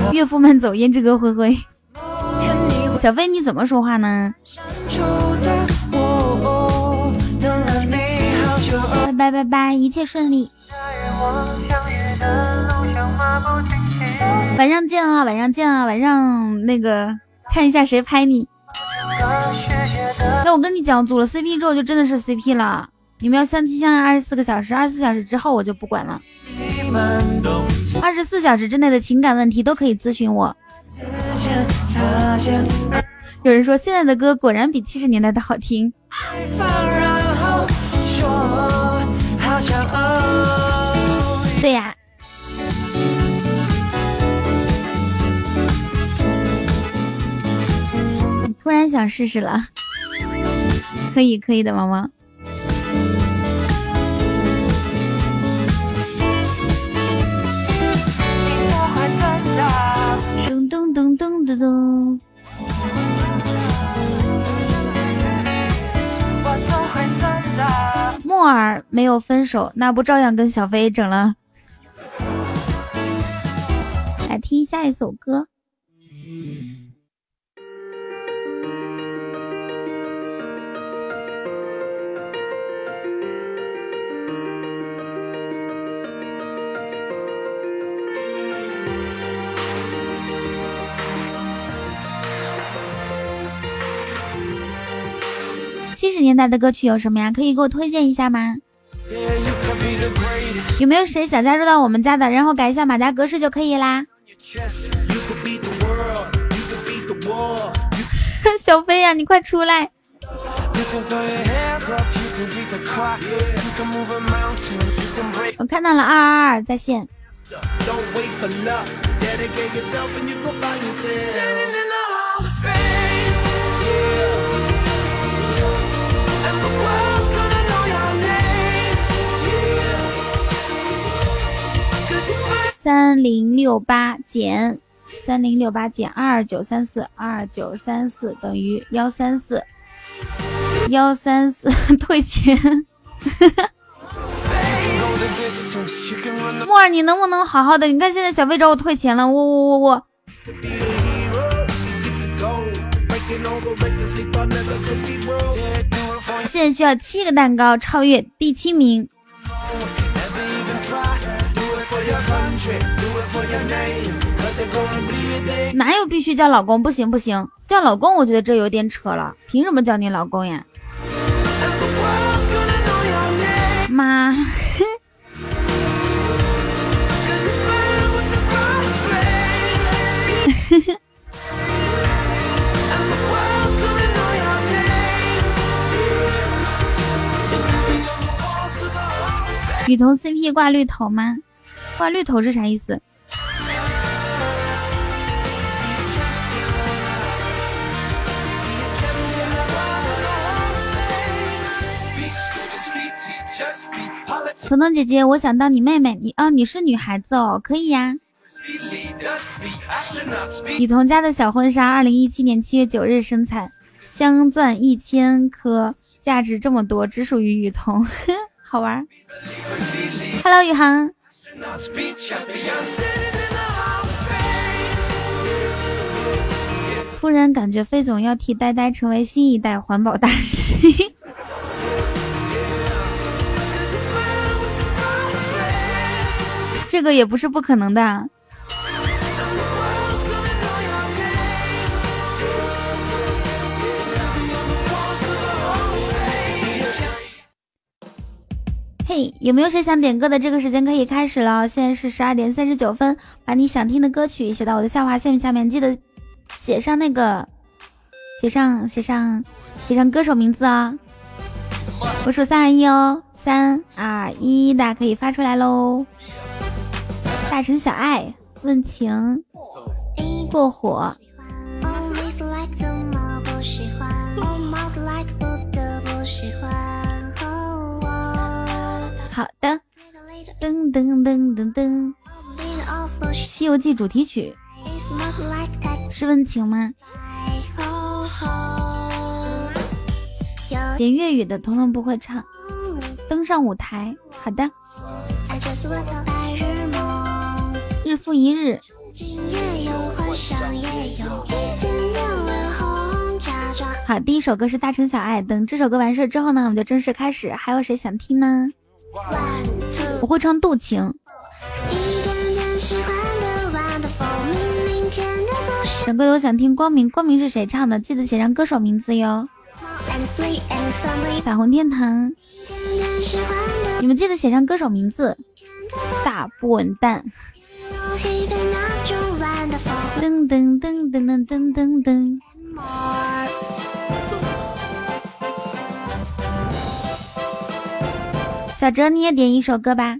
岳父们走，胭脂哥灰灰。小飞，你怎么说话呢？拜拜拜拜，一切顺利。晚上见啊，晚上见啊，晚上那个看一下谁拍你。那我跟你讲，组了 CP 之后就真的是 CP 了。你们要相亲相爱二十四个小时，二十四小时之后我就不管了。二十四小时之内的情感问题都可以咨询我。有人说现在的歌果然比七十年代的好听。对呀。突然想试试了，可以可以的，毛毛。木耳没有分手，那不照样跟小飞整了？来听下一首歌。七十年代的歌曲有什么呀？可以给我推荐一下吗？有没有谁想加入到我们家的？然后改一下马甲格式就可以啦。小飞呀，你快出来！我看到了二二二在线。三零六八减三零六八减二九三四，二九三四等于幺三四，幺三四 退钱。木儿，你能不能好好的？你看现在小飞找我退钱了，我我我我。现在需要七个蛋糕超越第七名。哪有必须叫老公？不行不行，叫老公，我觉得这有点扯了。凭什么叫你老公呀？妈！雨桐 CP 挂绿头吗？换绿头是啥意思？彤彤姐姐，我想当你妹妹，你哦，你是女孩子哦，可以呀。雨桐家的小婚纱，二零一七年七月九日生产，镶钻一千颗，价值这么多，只属于雨桐，好玩。Hello，宇航。突然感觉飞总要替呆呆成为新一代环保大使。这个也不是不可能的。嘿，有没有谁想点歌的？这个时间可以开始了，现在是十二点三十九分。把你想听的歌曲写到我的下划线下面，记得写上那个，写上写上写上歌手名字啊！我数三二一哦，三二一，大家可以发出来喽。大城小爱问情过火。好的，噔噔噔噔噔，《西游记》主题曲是温情吗？点粤语的彤彤不会唱，登上舞台。好的，日复一日。好，第一首歌是大城小爱。等这首歌完事之后呢，我们就正式开始。还有谁想听呢？我会唱《渡情》。整个都想听光明，光明是谁唱的？记得写上歌手名字哟。彩虹天堂，你们记得写上歌手名字。大不稳蛋。噔噔噔噔噔噔噔。小哲，你也点一首歌吧。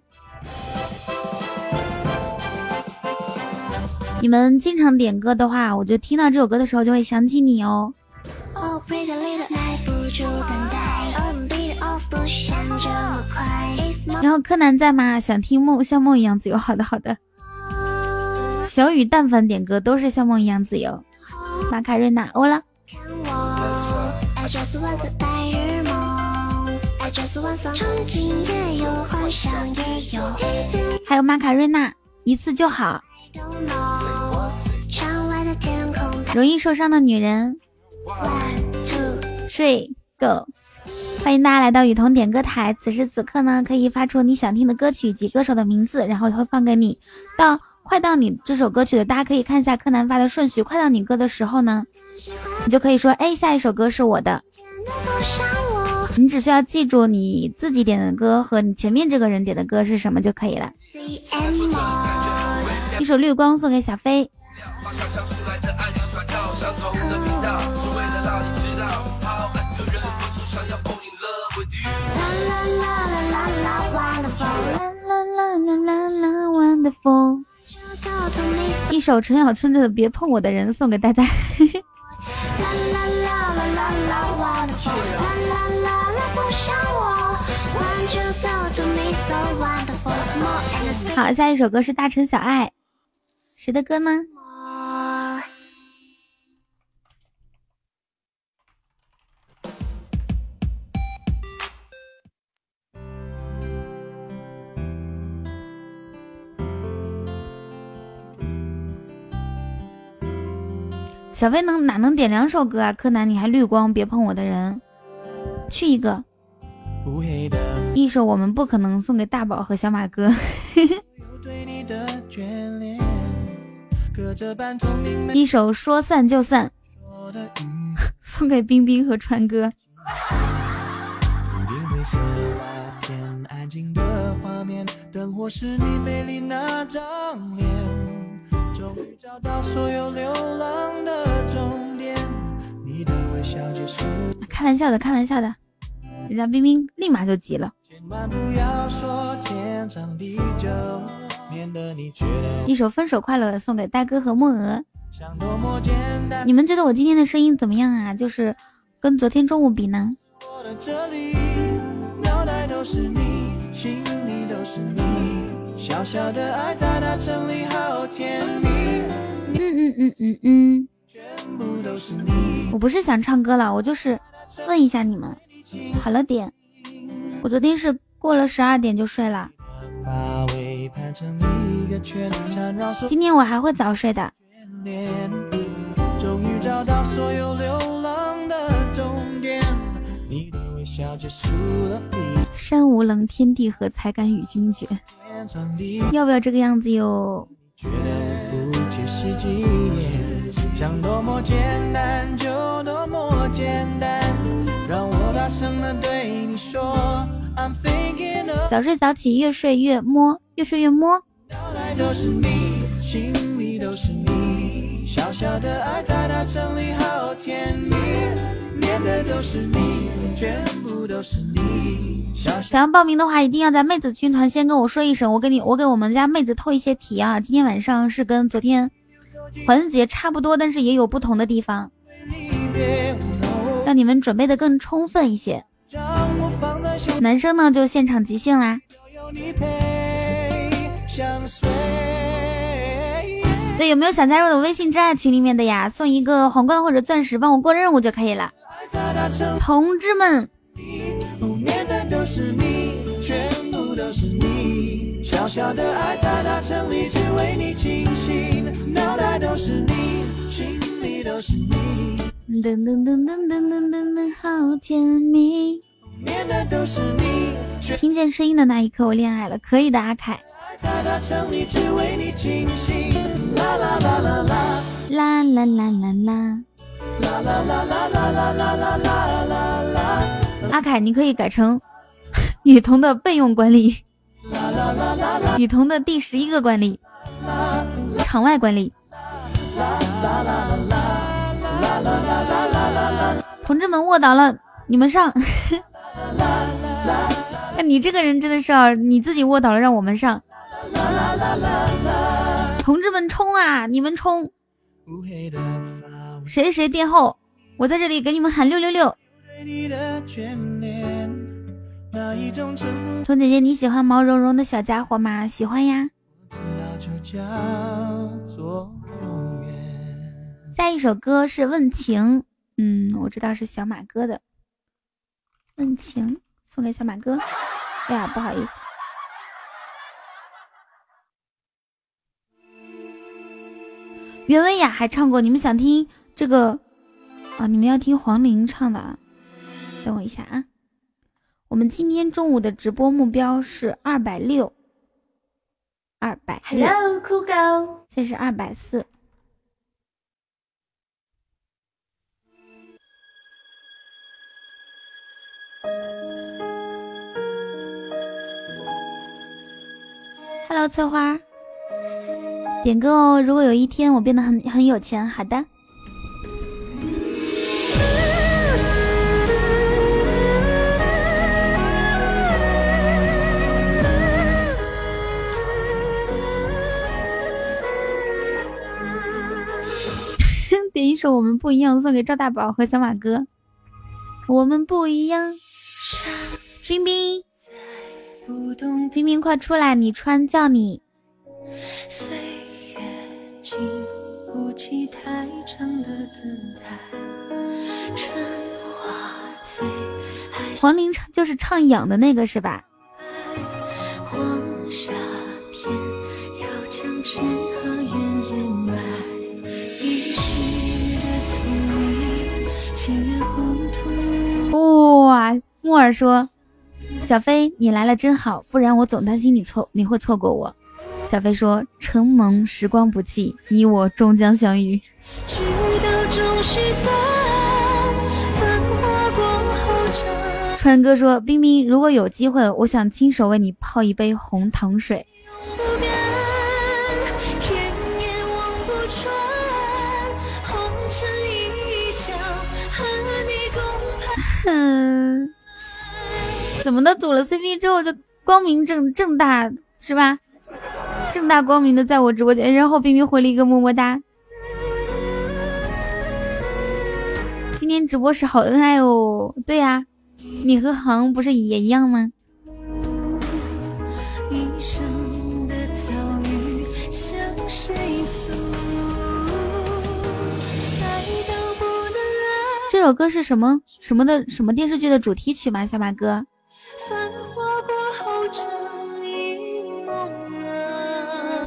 你们经常点歌的话，我就听到这首歌的时候就会想起你哦。然后柯南在吗？想听梦像梦一样自由。好的好的。小雨但凡点歌都是像梦一样自由。马卡瑞娜欧了。还有马卡瑞娜，一次就好。容易受伤的女人，睡够。欢迎大家来到雨桐点歌台。此时此刻呢，可以发出你想听的歌曲及歌手的名字，然后会放给你。到快到你这首歌曲的，大家可以看一下柯南发的顺序。快到你歌的时候呢，你就可以说：“哎，下一首歌是我的。”你只需要记住你自己点的歌和你前面这个人点的歌是什么就可以了。一首绿光送给小飞。一首陈小春的《别碰我的人》送给大家。好，下一首歌是大城小爱，谁的歌呢？小飞能哪能点两首歌啊？柯南你还绿光，别碰我的人，去一个。一首我们不可能送给大宝和小马哥。一首说散就散，送给冰冰和川哥。开玩笑的，开玩笑的。人家冰冰立马就急了。一首《分手快乐》送给呆哥和梦娥。你们觉得我今天的声音怎么样啊？就是跟昨天中午比呢？嗯嗯嗯嗯嗯。我不是想唱歌了，我就是问一下你们。好了点，我昨天是过了十二点就睡了，今天我还会早睡的。山无棱，天地合，才敢与君绝。要不要这个样子哟？想多么简单就多么简单。早睡早起，越睡越摸，越睡越摸。想要报名的话，一定要在妹子军团先跟我说一声，我给你，我给我们家妹子透一些题啊。今天晚上是跟昨天环节差不多，但是也有不同的地方，让你们准备的更充分一些。男生呢，就现场即兴啦。对，有没有想加入的微信真爱群里面的呀？送一个皇冠或者钻石，帮我过任务就可以了。同志们，小小的爱在大城里，只为你倾心，脑袋都是你，心里都是你噔噔噔噔噔噔噔噔，好甜蜜。听见声音的那一刻，我恋爱了。可以的，阿凯。啦啦啦啦啦啦，啦啦啦啦啦。啦啦啦啦啦啦啦啦啦啦！阿凯，你可以改成女童的备用管理，女童的第十一个管理，场外管理。同志们卧倒了，你们上。那你这个人真的是啊，你自己卧倒了，让我们上。同志们冲啊，你们冲！谁谁殿后？我在这里给你们喊六六六。童姐姐，你喜欢毛茸茸的小家伙吗？喜欢呀。下一首歌是《问情》，嗯，我知道是小马哥的《问情》，送给小马哥。哎呀，不好意思。袁文雅还唱过，你们想听这个啊？你们要听黄龄唱的啊？等我一下啊！我们今天中午的直播目标是二百六，二百六。Hello，酷狗，现在是二百四。Hello，翠花。点歌哦！如果有一天我变得很很有钱，好的。点一首《我们不一样》送给赵大宝和小马哥。我们不一样。冰冰。冰冰快出来你川叫你。岁月不起太长的等待春花黄龄唱就是唱痒的那个是吧黄沙将痴和怨掩埋一的聪明糊涂。哇木耳说：“小飞，你来了真好，不然我总担心你错，你会错过我。”小飞说：“承蒙时光不弃，你我终将相遇。”川哥说：“冰冰，如果有机会，我想亲手为你泡一杯红糖水。”哼，怎么的？组了 CP 之后就光明正正大是吧？正大光明的在我直播间，然后冰冰回了一个么么哒。今天直播时好恩爱哦，对呀，你和航不是也一样吗？这首歌是什么什么的什么电视剧的主题曲吗？小马哥。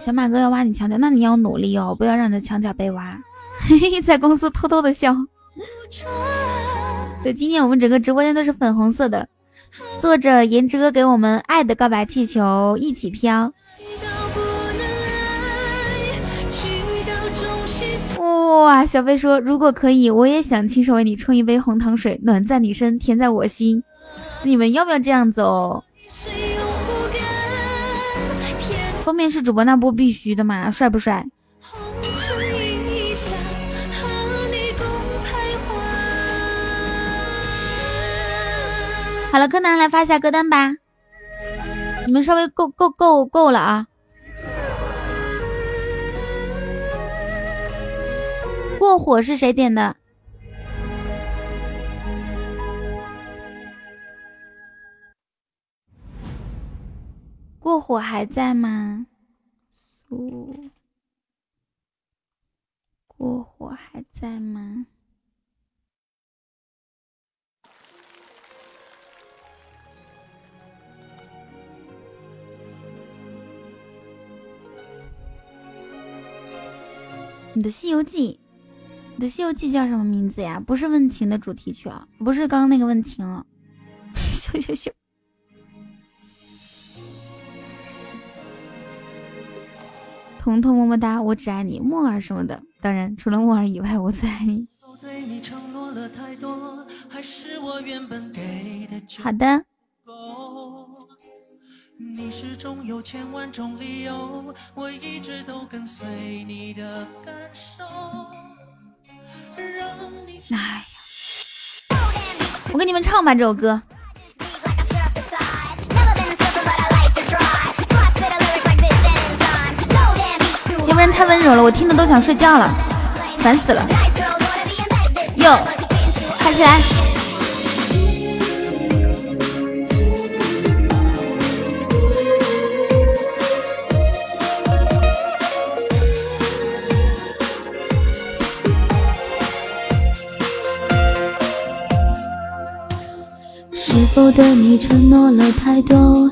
小马哥要挖你墙角，那你要努力哦，不要让你的墙角被挖。嘿嘿，在公司偷偷的笑。对，今天我们整个直播间都是粉红色的。作者颜值哥给我们爱的告白气球一起飘。哇，小飞说如果可以，我也想亲手为你冲一杯红糖水，暖在你身，甜在我心。你们要不要这样子哦？封面是主播那不必须的嘛，帅不帅？好了，柯南来发一下歌单吧。你们稍微够够够够了啊！过火是谁点的？过火还在吗？苏，过火还在吗？你的《西游记》，你的《西游记》叫什么名字呀？不是问情的主题曲啊，不是刚刚那个问情啊。羞羞羞！彤彤么么哒，我只爱你，木耳什么的，当然除了木耳以外，我最爱你。好的。你始终有千万种理由，我一直都跟随你的感受。哎呀，我给你们唱吧这首歌，太温柔了，我听的都想睡觉了，烦死了。哟，嗨起来！是否对你承诺了太多，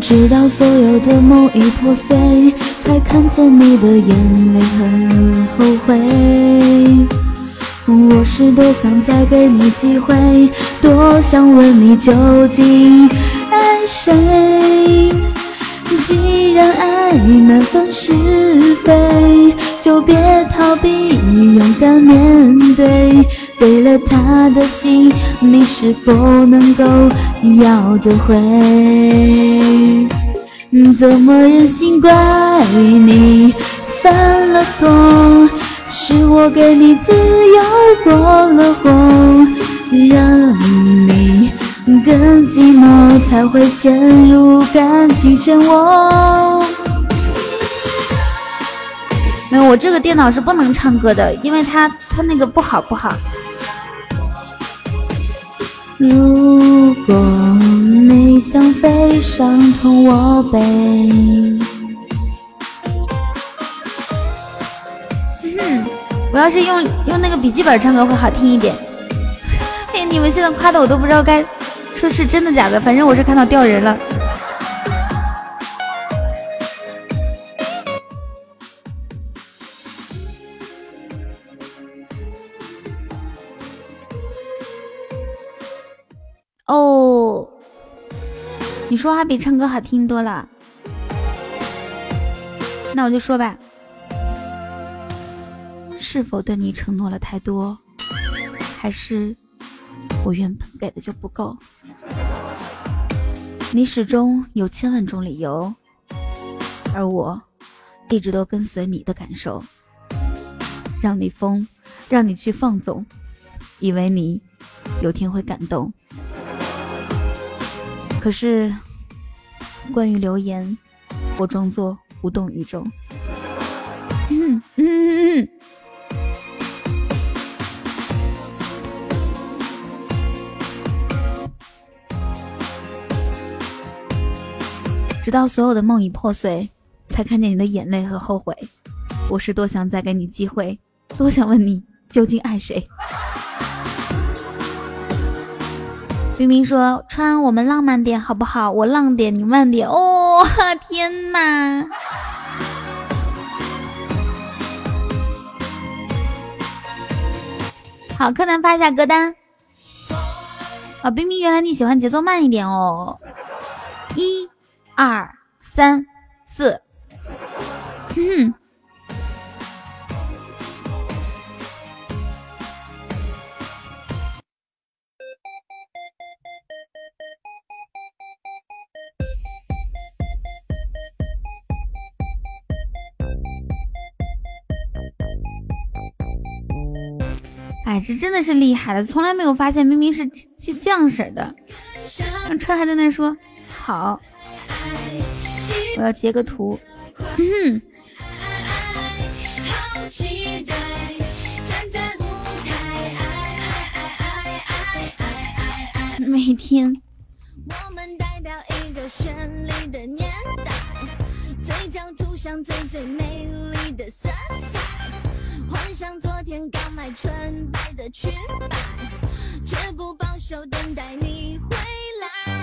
直到所有的梦已破碎，才看见你的眼泪和后悔。我是多想再给你机会，多想问你究竟爱谁。既然爱难分是非，就别逃避，勇敢面对。给了他的心，你是否能够要得回？怎么忍心怪你犯了错？是我给你自由过了火，让你更寂寞，才会陷入感情漩涡。没有，我这个电脑是不能唱歌的，因为它它那个不好不好。如果你想飞，伤痛我背。嗯，我要是用用那个笔记本唱歌会好听一点。哎，你们现在夸的我都不知道该说是真的假的，反正我是看到掉人了。你说话比唱歌好听多了，那我就说吧，是否对你承诺了太多，还是我原本给的就不够？你始终有千万种理由，而我一直都跟随你的感受，让你疯，让你去放纵，以为你有天会感动。可是，关于留言，我装作无动于衷。直到所有的梦已破碎，才看见你的眼泪和后悔。我是多想再给你机会，多想问你究竟爱谁。冰冰说：“川，我们浪漫点好不好？我浪点，你慢点。”哦，天哪！好，柯南发一下歌单，啊，冰冰，原来你喜欢节奏慢一点哦。一、二、三、四。嗯。这真的是厉害了从来没有发现明明是是这样式的。看车还在那说好我要截个图。嗯每天。我们代表一个绚丽的年代嘴角涂上最最美丽的色彩幻想昨天刚买纯白的裙摆，却不保守等待你回来。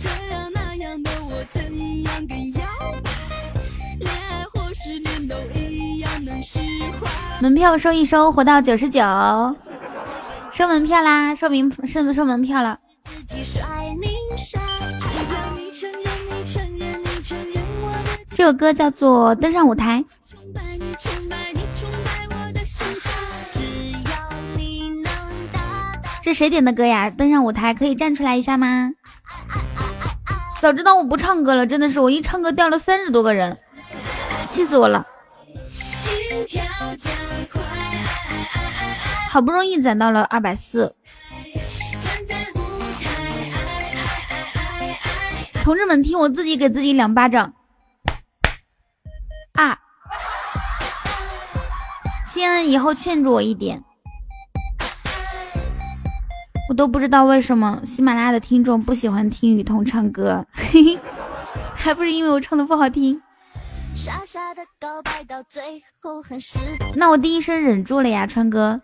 这样那样的我怎样更摇摆？恋爱或失恋都一样能释怀。门票收一收，活到九十九，收门票啦！收名收收门票了。自己帅你帅，你承认你承认你承认我的这首歌叫做《登上舞台》。是谁点的歌呀？登上舞台可以站出来一下吗？早知道我不唱歌了，真的是我一唱歌掉了三十多个人，气死我了！好不容易攒到了二百四，同志们，听我自己给自己两巴掌啊！西安以后劝住我一点。我都不知道为什么喜马拉雅的听众不喜欢听雨桐唱歌，嘿嘿，还不是因为我唱的不好听。那我第一声忍住了呀，川哥。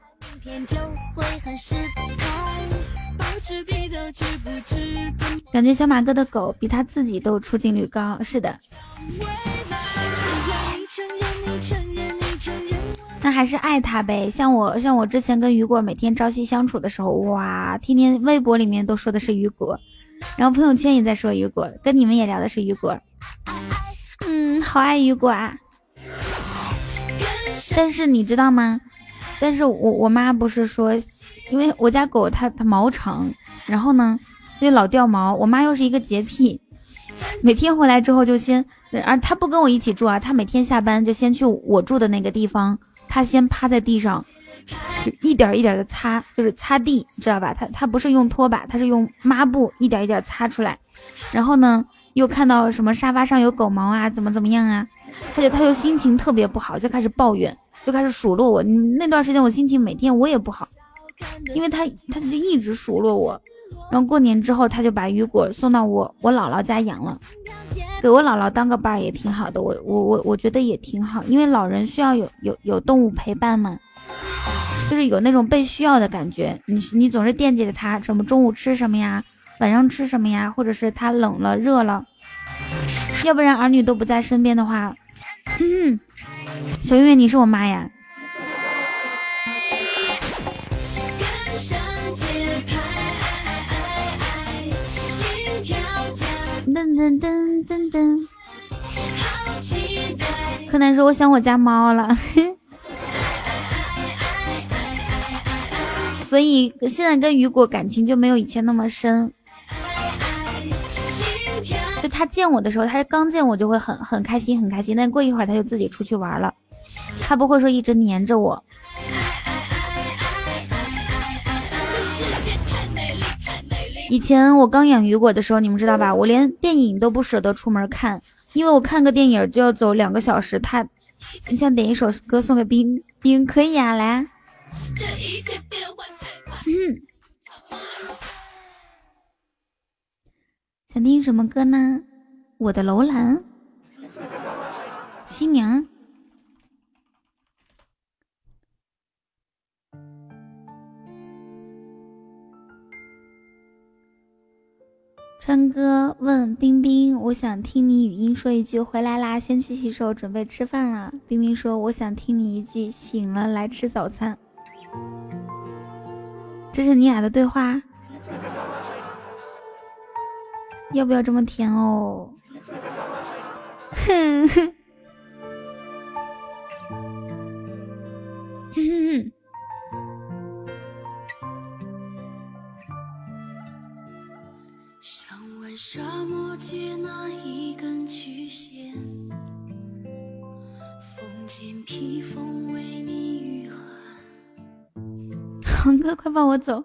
感觉小马哥的狗比他自己都出镜率高，是的。那还是爱他呗，像我像我之前跟雨果每天朝夕相处的时候，哇，天天微博里面都说的是雨果，然后朋友圈也在说雨果，跟你们也聊的是雨果，嗯，好爱雨果啊。但是你知道吗？但是我我妈不是说，因为我家狗它它毛长，然后呢就老掉毛，我妈又是一个洁癖，每天回来之后就先，而她不跟我一起住啊，她每天下班就先去我住的那个地方。他先趴在地上，一点一点的擦，就是擦地，知道吧？他他不是用拖把，他是用抹布一点一点擦出来。然后呢，又看到什么沙发上有狗毛啊，怎么怎么样啊？他就他就心情特别不好，就开始抱怨，就开始数落我。那段时间我心情每天我也不好，因为他他就一直数落我。然后过年之后，他就把雨果送到我我姥姥家养了。给我姥姥当个伴儿也挺好的，我我我我觉得也挺好，因为老人需要有有有动物陪伴嘛，就是有那种被需要的感觉。你你总是惦记着他，什么中午吃什么呀，晚上吃什么呀，或者是他冷了热了，要不然儿女都不在身边的话，小月月你是我妈呀。噔噔噔噔噔！柯南说：“我想我家猫了。”所以现在跟雨果感情就没有以前那么深。就他见我的时候，他刚见我就会很很开心很开心，但过一会儿他就自己出去玩了，他不会说一直黏着我。以前我刚养雨果的时候，你们知道吧？我连电影都不舍得出门看，因为我看个电影就要走两个小时。他，你想点一首歌送给冰冰，可以啊，来。嗯，想听什么歌呢？我的楼兰，新娘。川哥问冰冰我想听你语音说一句回来啦先去洗手准备吃饭啦。冰冰说我想听你一句醒了来吃早餐。这是你俩的对话？要不要这么甜哦？哼 哼哼。黄哥，快放我走！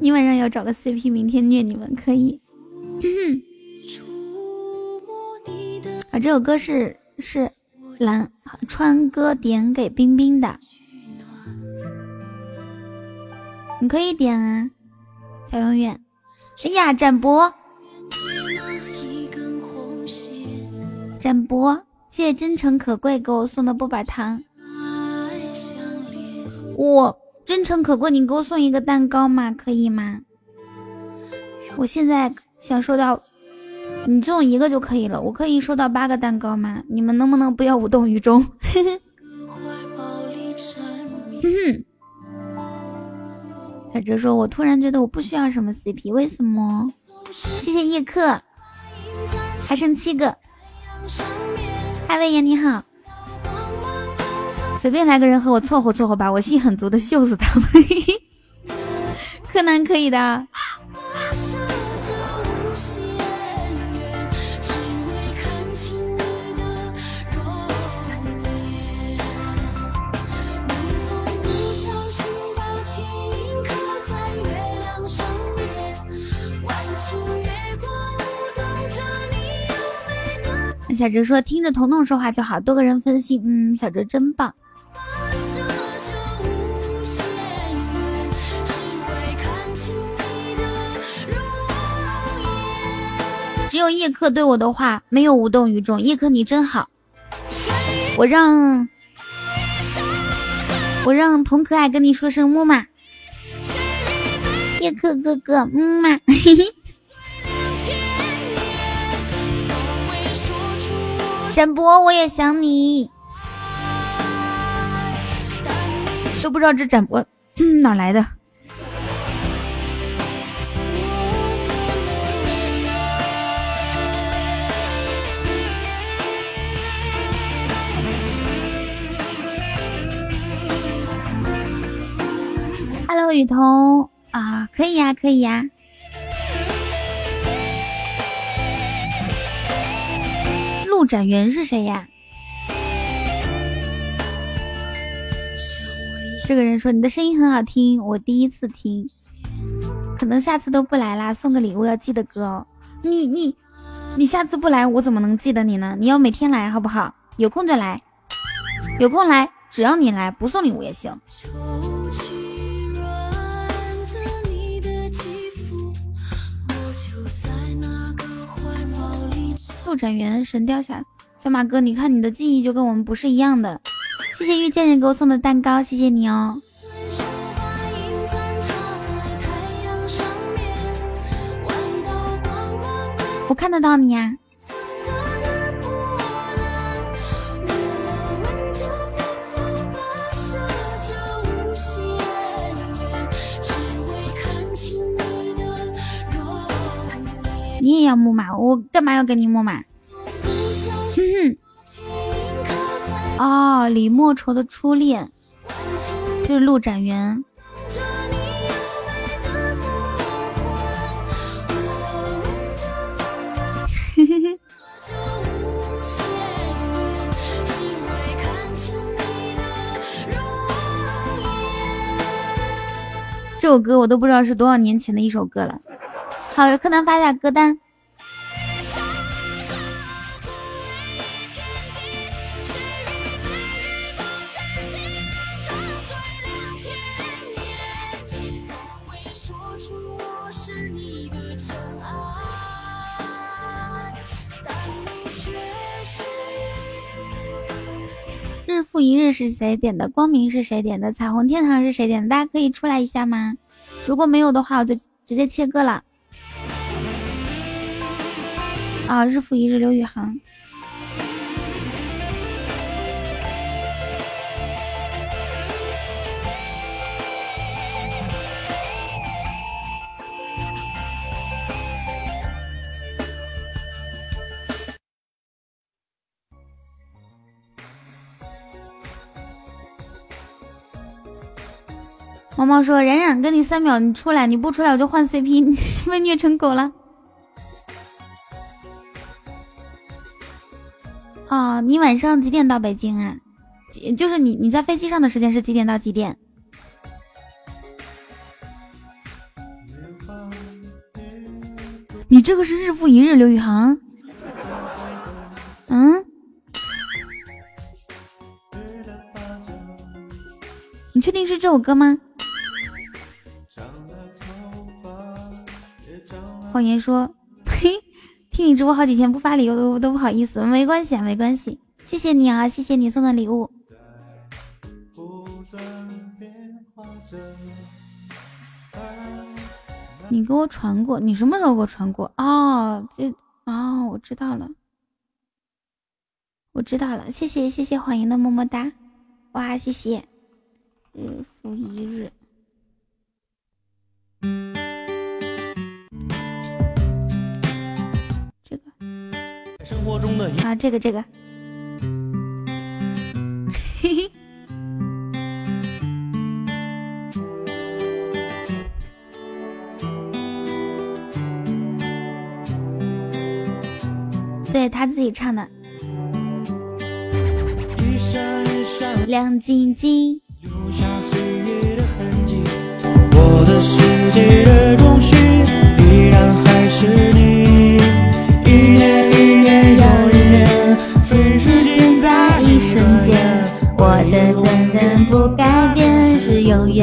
你晚上要找个 CP，明天虐你们可以。啊，这首歌是是蓝川哥点给冰冰的，你可以点啊，小永远。哎呀，展博，展博，谢谢真诚可贵给我送的波板糖。我真诚可贵，你给我送一个蛋糕嘛，可以吗？我现在想收到，你送一个就可以了。我可以收到八个蛋糕吗？你们能不能不要无动于衷？小哲说：“我突然觉得我不需要什么 CP，为什么？”谢谢叶克，还剩七个。艾薇爷你好，随便来个人和我凑合凑合吧，我心很足的秀死他们。柯南可以的。小哲说：“听着彤彤说话就好，多个人分析。”嗯，小哲真棒。只有叶克对我的话没有无动于衷。叶克你真好，我让我让童可爱跟你说声木马。叶克哥哥，木马。展博，我也想你，都不知道这展博 哪来的。Hello，雨桐啊，可以呀，可以呀。展元是谁呀？这个人说你的声音很好听，我第一次听，可能下次都不来啦。送个礼物要记得哥哦。你你你下次不来，我怎么能记得你呢？你要每天来好不好？有空就来，有空来，只要你来，不送礼物也行。陆展元神雕侠，小马哥，你看你的记忆就跟我们不是一样的。谢谢遇见人给我送的蛋糕，谢谢你哦。我看得到你呀。你也要木马？我干嘛要跟你木马？哦，李莫愁的初恋就是陆展元。这首歌我都不知道是多少年前的一首歌了。好，有柯南发下歌单。日复一日是谁点的？光明是谁点的？彩虹天堂是谁点的？大家可以出来一下吗？如果没有的话，我就直接切歌了。啊，日复一日，刘雨涵。猫毛说：“冉冉，给你三秒，你出来，你不出来我就换 CP，你被虐成狗了。”哦，你晚上几点到北京啊？就是你你在飞机上的时间是几点到几点？你这个是日复一日，刘宇航。嗯？你确定是这首歌吗？谎言说，嘿，听你直播好几天不发礼物都都不好意思，没关系啊，没关系，谢谢你啊，谢谢你送的礼物。你给我传过，你什么时候给我传过？哦，这哦，我知道了，我知道了，谢谢谢谢谎言的么么哒，哇，谢谢，日复一日，啊，这个这个，嘿嘿。对他自己唱的。亮晶晶。我的痕迹，我的中心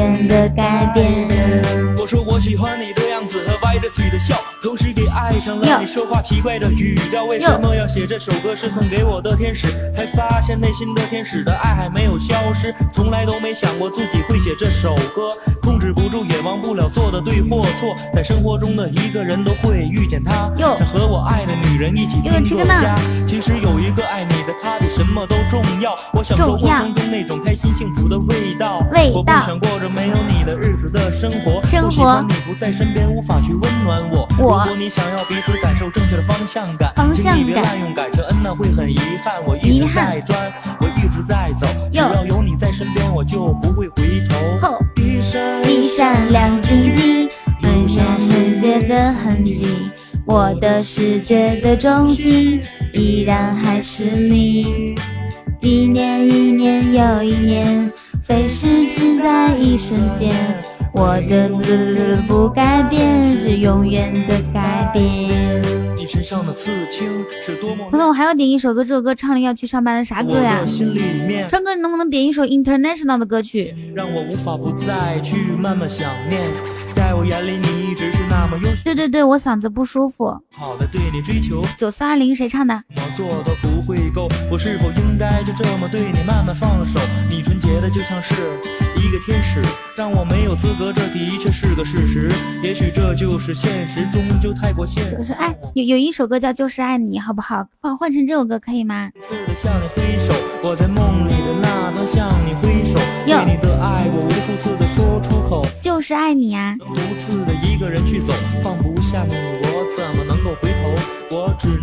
是永远的改变。我说我喜欢你的样子和歪着嘴的笑。同时爱上了你说话奇怪的语调，为什么要写这首歌是送给我的天使？才发现内心的天使的爱还没有消失，从来都没想过自己会写这首歌，控制不住也忘不了做的对或错，在生活中的一个人都会遇见他，想和我爱的女人一起拼个家。其实有一个爱你的他比什么都重要，我想做过程中那种开心幸福的味道，我不想过着没有你的日子的生活，不喜欢你不在身边无法去温暖我。如果你想要彼此感受正确的方向感，请你别滥用改成 n，那会很遗憾。我一直在转，我一直在走，只要有你在身边，我就不会回头。一闪一闪亮晶晶，留下世界的痕迹。我的世界的中心依然还是你。一年一年又一年，飞逝只在一瞬间。我的不改变，是永远的改变。你身上的刺青是多么。朋友，我还要点一首歌，这首歌唱了要去上班的啥歌呀？川哥，你能不能点一首 international 的歌曲？让我无法不再去慢慢想念。在我眼里，你一直是那么优秀。对对对，我嗓子不舒服。好的，对你追求。九四二零谁唱的？我做的不会够，我是否应该就这么对你慢慢放手？你纯洁的就像是。一个天使让我没有资格，这的确是个事实。也许这就是现实，终究太过现实。就是爱，有有一首歌叫《就是爱你》，好不好？换换成这首歌可以吗？次的向你挥手，我在梦里的那段向你挥手，对你的爱我无数次的口，就是爱你啊。独自的一个人去走，放不下你，我怎么能够回头？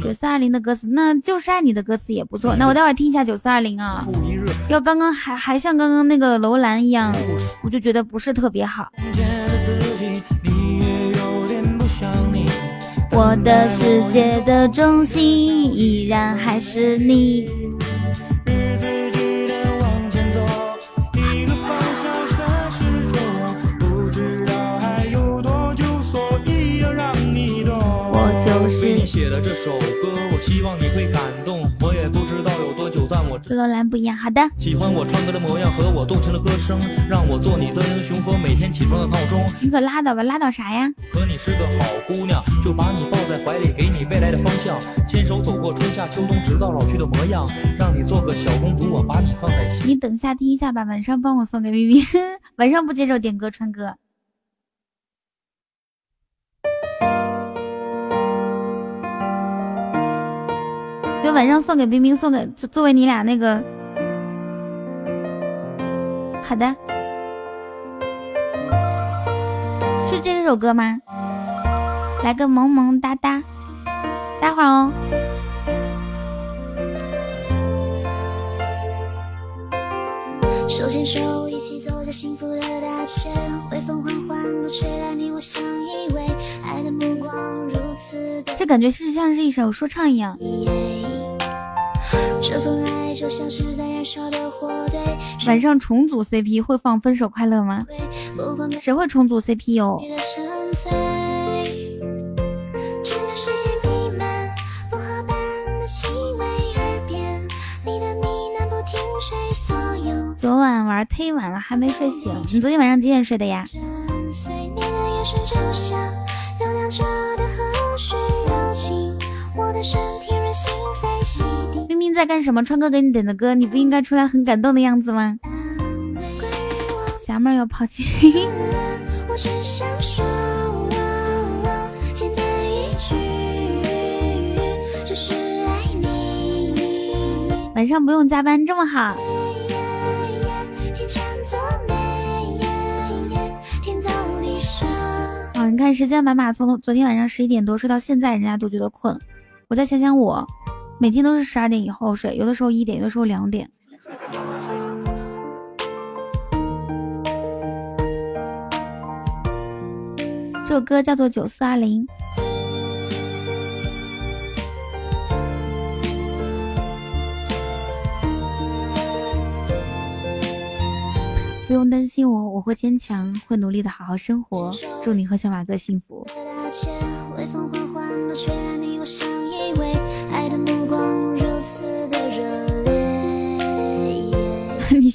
九四二零的歌词，那就是爱你的歌词也不错。那我待会儿听一下九四二零啊。要刚刚还还像刚刚那个楼兰一样，我就觉得不是特别好。我的世界的中心依然还是你。久，但我这罗兰不一样。好的，喜欢我唱歌的模样和我动情的歌声，让我做你的英雄和每天起床的闹钟。你可拉倒吧，拉倒啥呀？可你是个好姑娘，就把你抱在怀里，给你未来的方向。牵手走过春夏秋冬，直到老去的模样，让你做个小公主，我把你放在心。你等下听一下吧，晚上帮我送给咪咪。晚上不接受点歌，川哥。晚上送给冰冰，送给就作为你俩那个，好的，是这首歌吗？来个萌萌哒哒，待会儿哦。手牵手，一起走在幸福的大街。这感觉是像是一首说唱一样。晚上重组 CP 会放《分手快乐》吗？谁会重组 CP 哟？昨晚玩忒晚了，还没睡醒。你昨天晚上几点睡的呀？明明在干什么？川哥给你点的歌，你不应该出来很感动的样子吗？小妹要抛弃。晚上不用加班，这么好。哦，你看时间满码，从昨天晚上十一点多睡到现在，人家都觉得困。我再想想，我每天都是十二点以后睡，有的时候一点，有的时候两点。这首歌叫做《九四二零》。不用担心我，我会坚强，会努力的好好生活。祝你和小马哥幸福。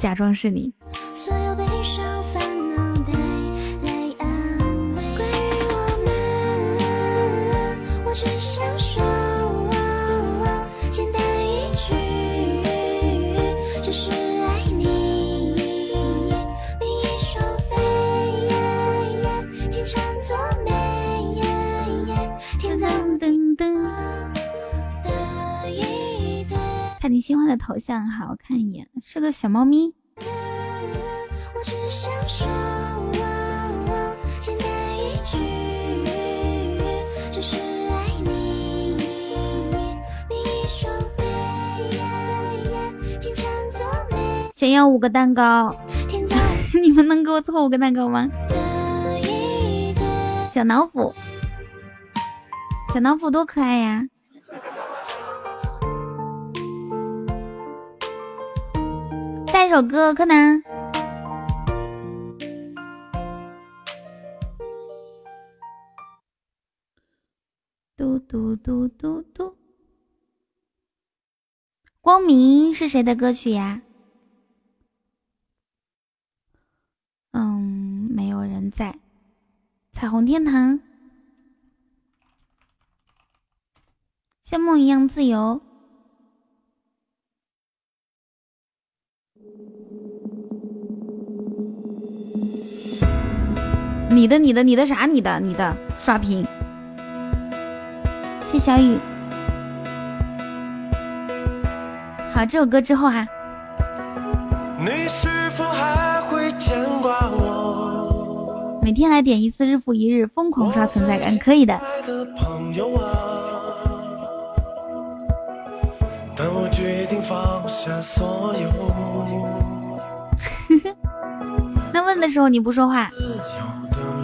假装是你。你喜欢的头像，好，看一眼，是个小猫咪。想要五个蛋糕，你们能给我凑五个蛋糕吗？小老虎，小老虎多可爱呀！下一首歌，柯南。嘟嘟嘟嘟嘟。光明是谁的歌曲呀？嗯，没有人在。彩虹天堂，像梦一样自由。你的你的你的啥？你的你的刷屏。谢小雨。好，这首歌之后哈。每天来点一次，日复一日，疯狂刷存在感，可以的。那问的时候你不说话。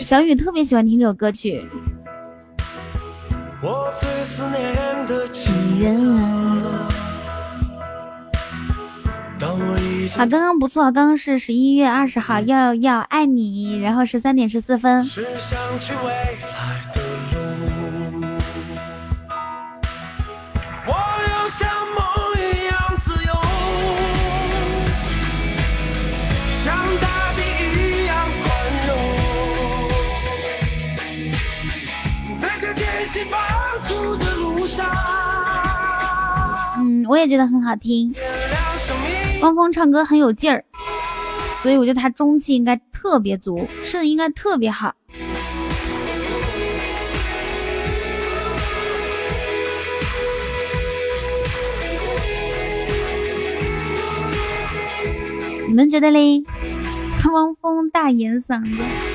小雨特别喜欢听这首歌曲。好，刚刚不错，刚刚是十一月二十号，要要爱你，然后十三点十四分。我也觉得很好听，汪峰唱歌很有劲儿，所以我觉得他中气应该特别足，声音应该特别好。你们觉得嘞？汪峰大眼嗓子。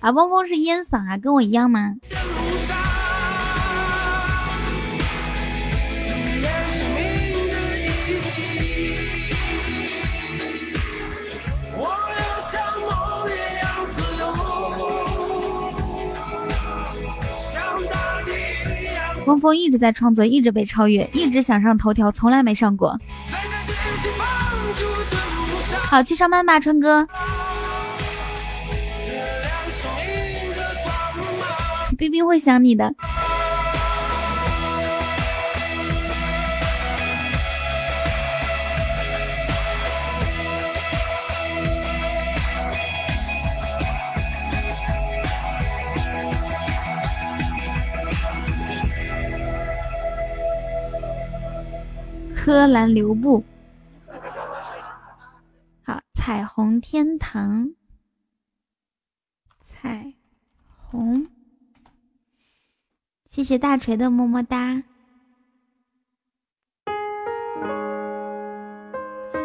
啊，汪峰是烟嗓啊，跟我一样吗？汪峰一直在创作，一直被超越，一直想上头条，从来没上过。好，去上班吧，春哥。冰冰会想你的。柯南留步。好，彩虹天堂。彩虹。谢谢大锤的么么哒！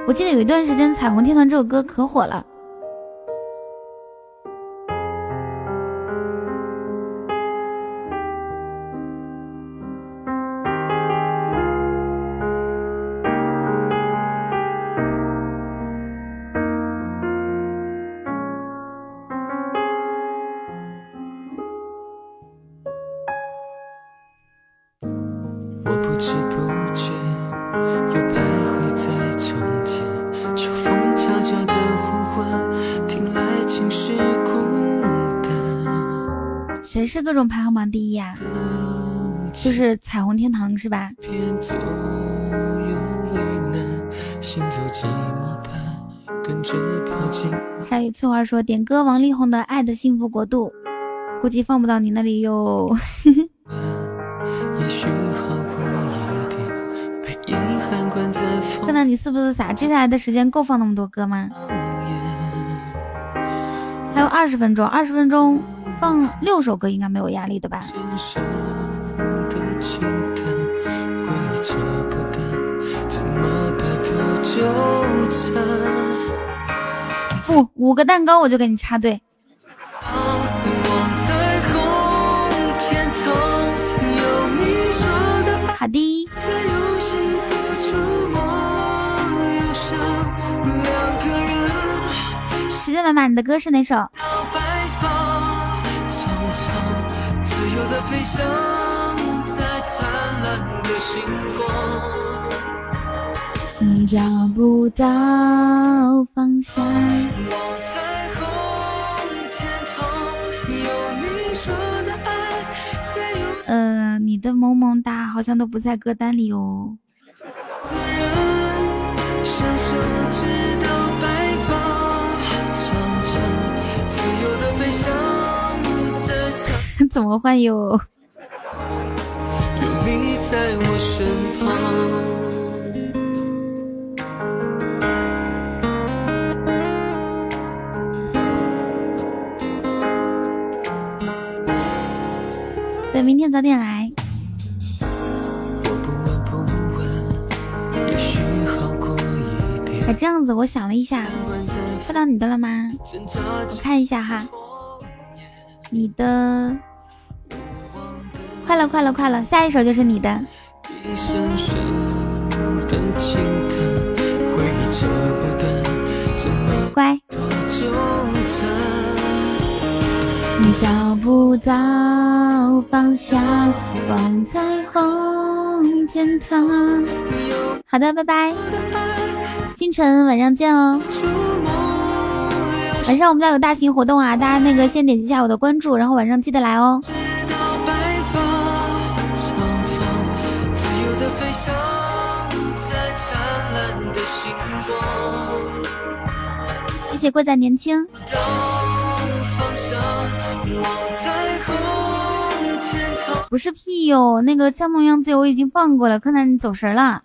我记得有一段时间《彩虹天堂》这首歌可火了。各种排行榜第一啊，就是彩虹天堂是吧？下雨翠花说点歌王力宏的《爱的幸福国度》，估计放不到你那里哟。看到你是不是傻？接下来的时间够放那么多歌吗？还有二十分钟，二十分钟。放六首歌应该没有压力的吧？不，五个蛋糕我就给你插队。好的。时间满满，你的歌是哪首？飞翔在灿烂的星光，你找不到方向。呃，你的萌萌哒好像都不在歌单里哦。怎么会有？对，明天早点来。哎，这样子，我想了一下，发到你的了吗？我看一下哈，你的。快了，快了，快了，下一首就是你的。乖。找不到方向，望彩虹天堂。好的，拜拜。星辰，晚上见哦。晚上我们家有大型活动啊，大家那个先点击一下我的关注，然后晚上记得来哦。贵在年轻。不是屁哟，那个夏梦一样自由我已经放过了。柯南，你走神了。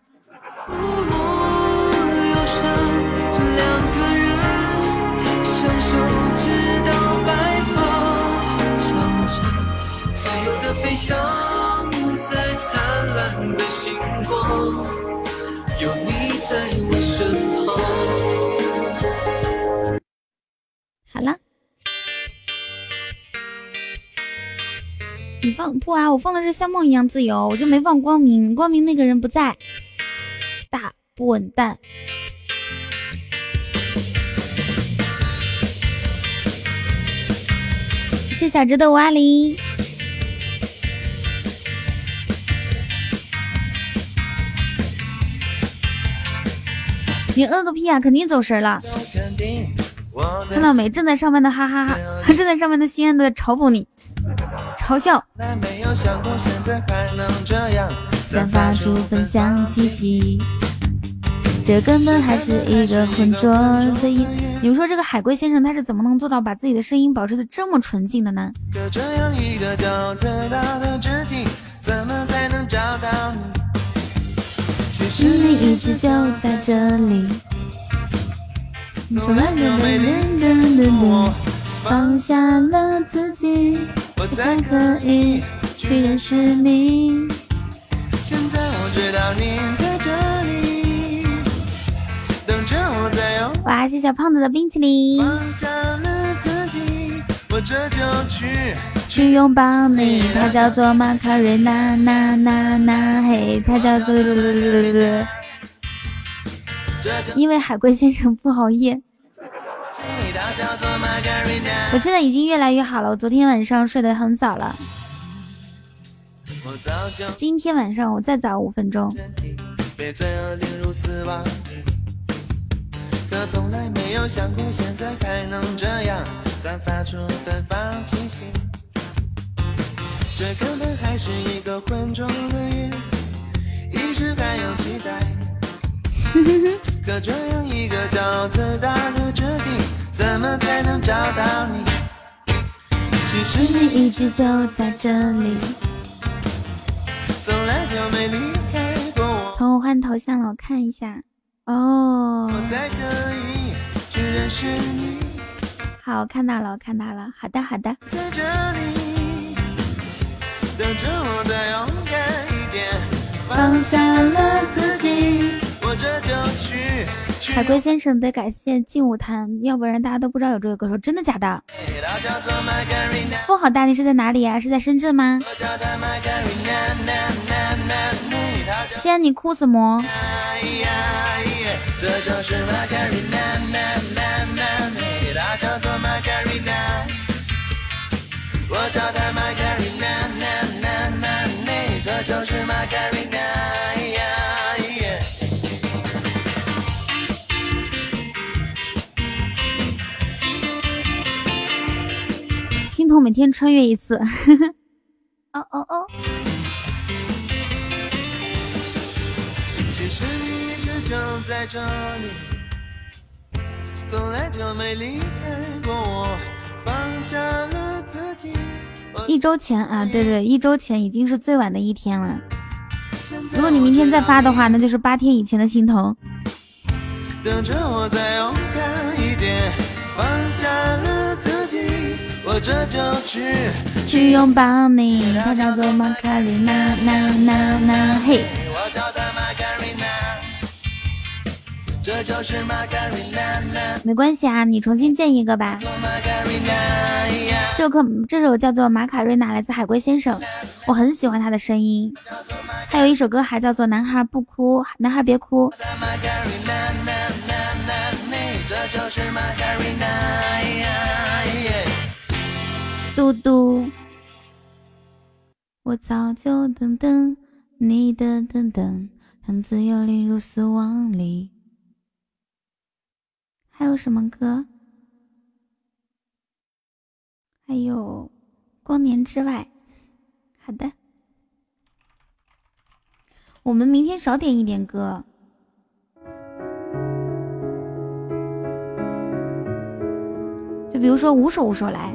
你放不啊？我放的是像梦一样自由，我就没放光明。光明那个人不在，大不稳蛋。谢小直的五二零，你饿个屁啊！肯定走神了。看到没？正在上班的哈哈哈，正在上班的西安都在嘲讽你。嘲笑，散发出芬香气息，这根本还是一个浑浊的音。你们说这个海龟先生他是怎么能做到把自己的声音保持的这么纯净的呢？其实你一直就在这里，从来就没等等我放下了自己。我才可以去认识你。现在我知道你在这里，等着我在拥哇，谢小胖子的冰淇淋。放下了自己，我这就去去拥抱你。他叫做马卡瑞娜娜娜娜嘿，他叫做。因为海龟先生不熬夜。我现在已经越来越好了。我昨天晚上睡得很早了，今天晚上我再早五分钟。这根本还是一个浑浊的夜，一直还有期待。可这样一个骄自大的决定。怎么才能找到你？其实你一直就在这里，从来就没离开过我。同我换头像了，我看一下。哦。好，看到了，我看到了。好的，好的。在这里，等着我再勇敢一点，放下了自己，我这就去。海龟先生得感谢劲舞团，要不然大家都不知道有这个歌手，真的假的？富好大，你是在哪里呀？是在深圳吗？西安，你哭什么？心痛每天穿越一次，哦哦哦！一周前啊，对对，一周前已经是最晚的一天了。如果你明天再发的话，那就是八天以前的心疼。等着我再勇敢一点，放下了自我这就去去拥抱你，他叫做玛卡丽娜娜娜娜嘿。我叫它玛卡丽娜，这没关系啊，你重新建一个吧。这首歌这首叫做《马卡瑞娜》，来自海龟先生，我很喜欢他的声音。还有一首歌还叫做《男孩不哭，男孩别哭》。嘟嘟，我早就等等你的等等，让自由淋入死亡里。还有什么歌？还有光年之外。好的，我们明天少点一点歌。就比如说五首五首来，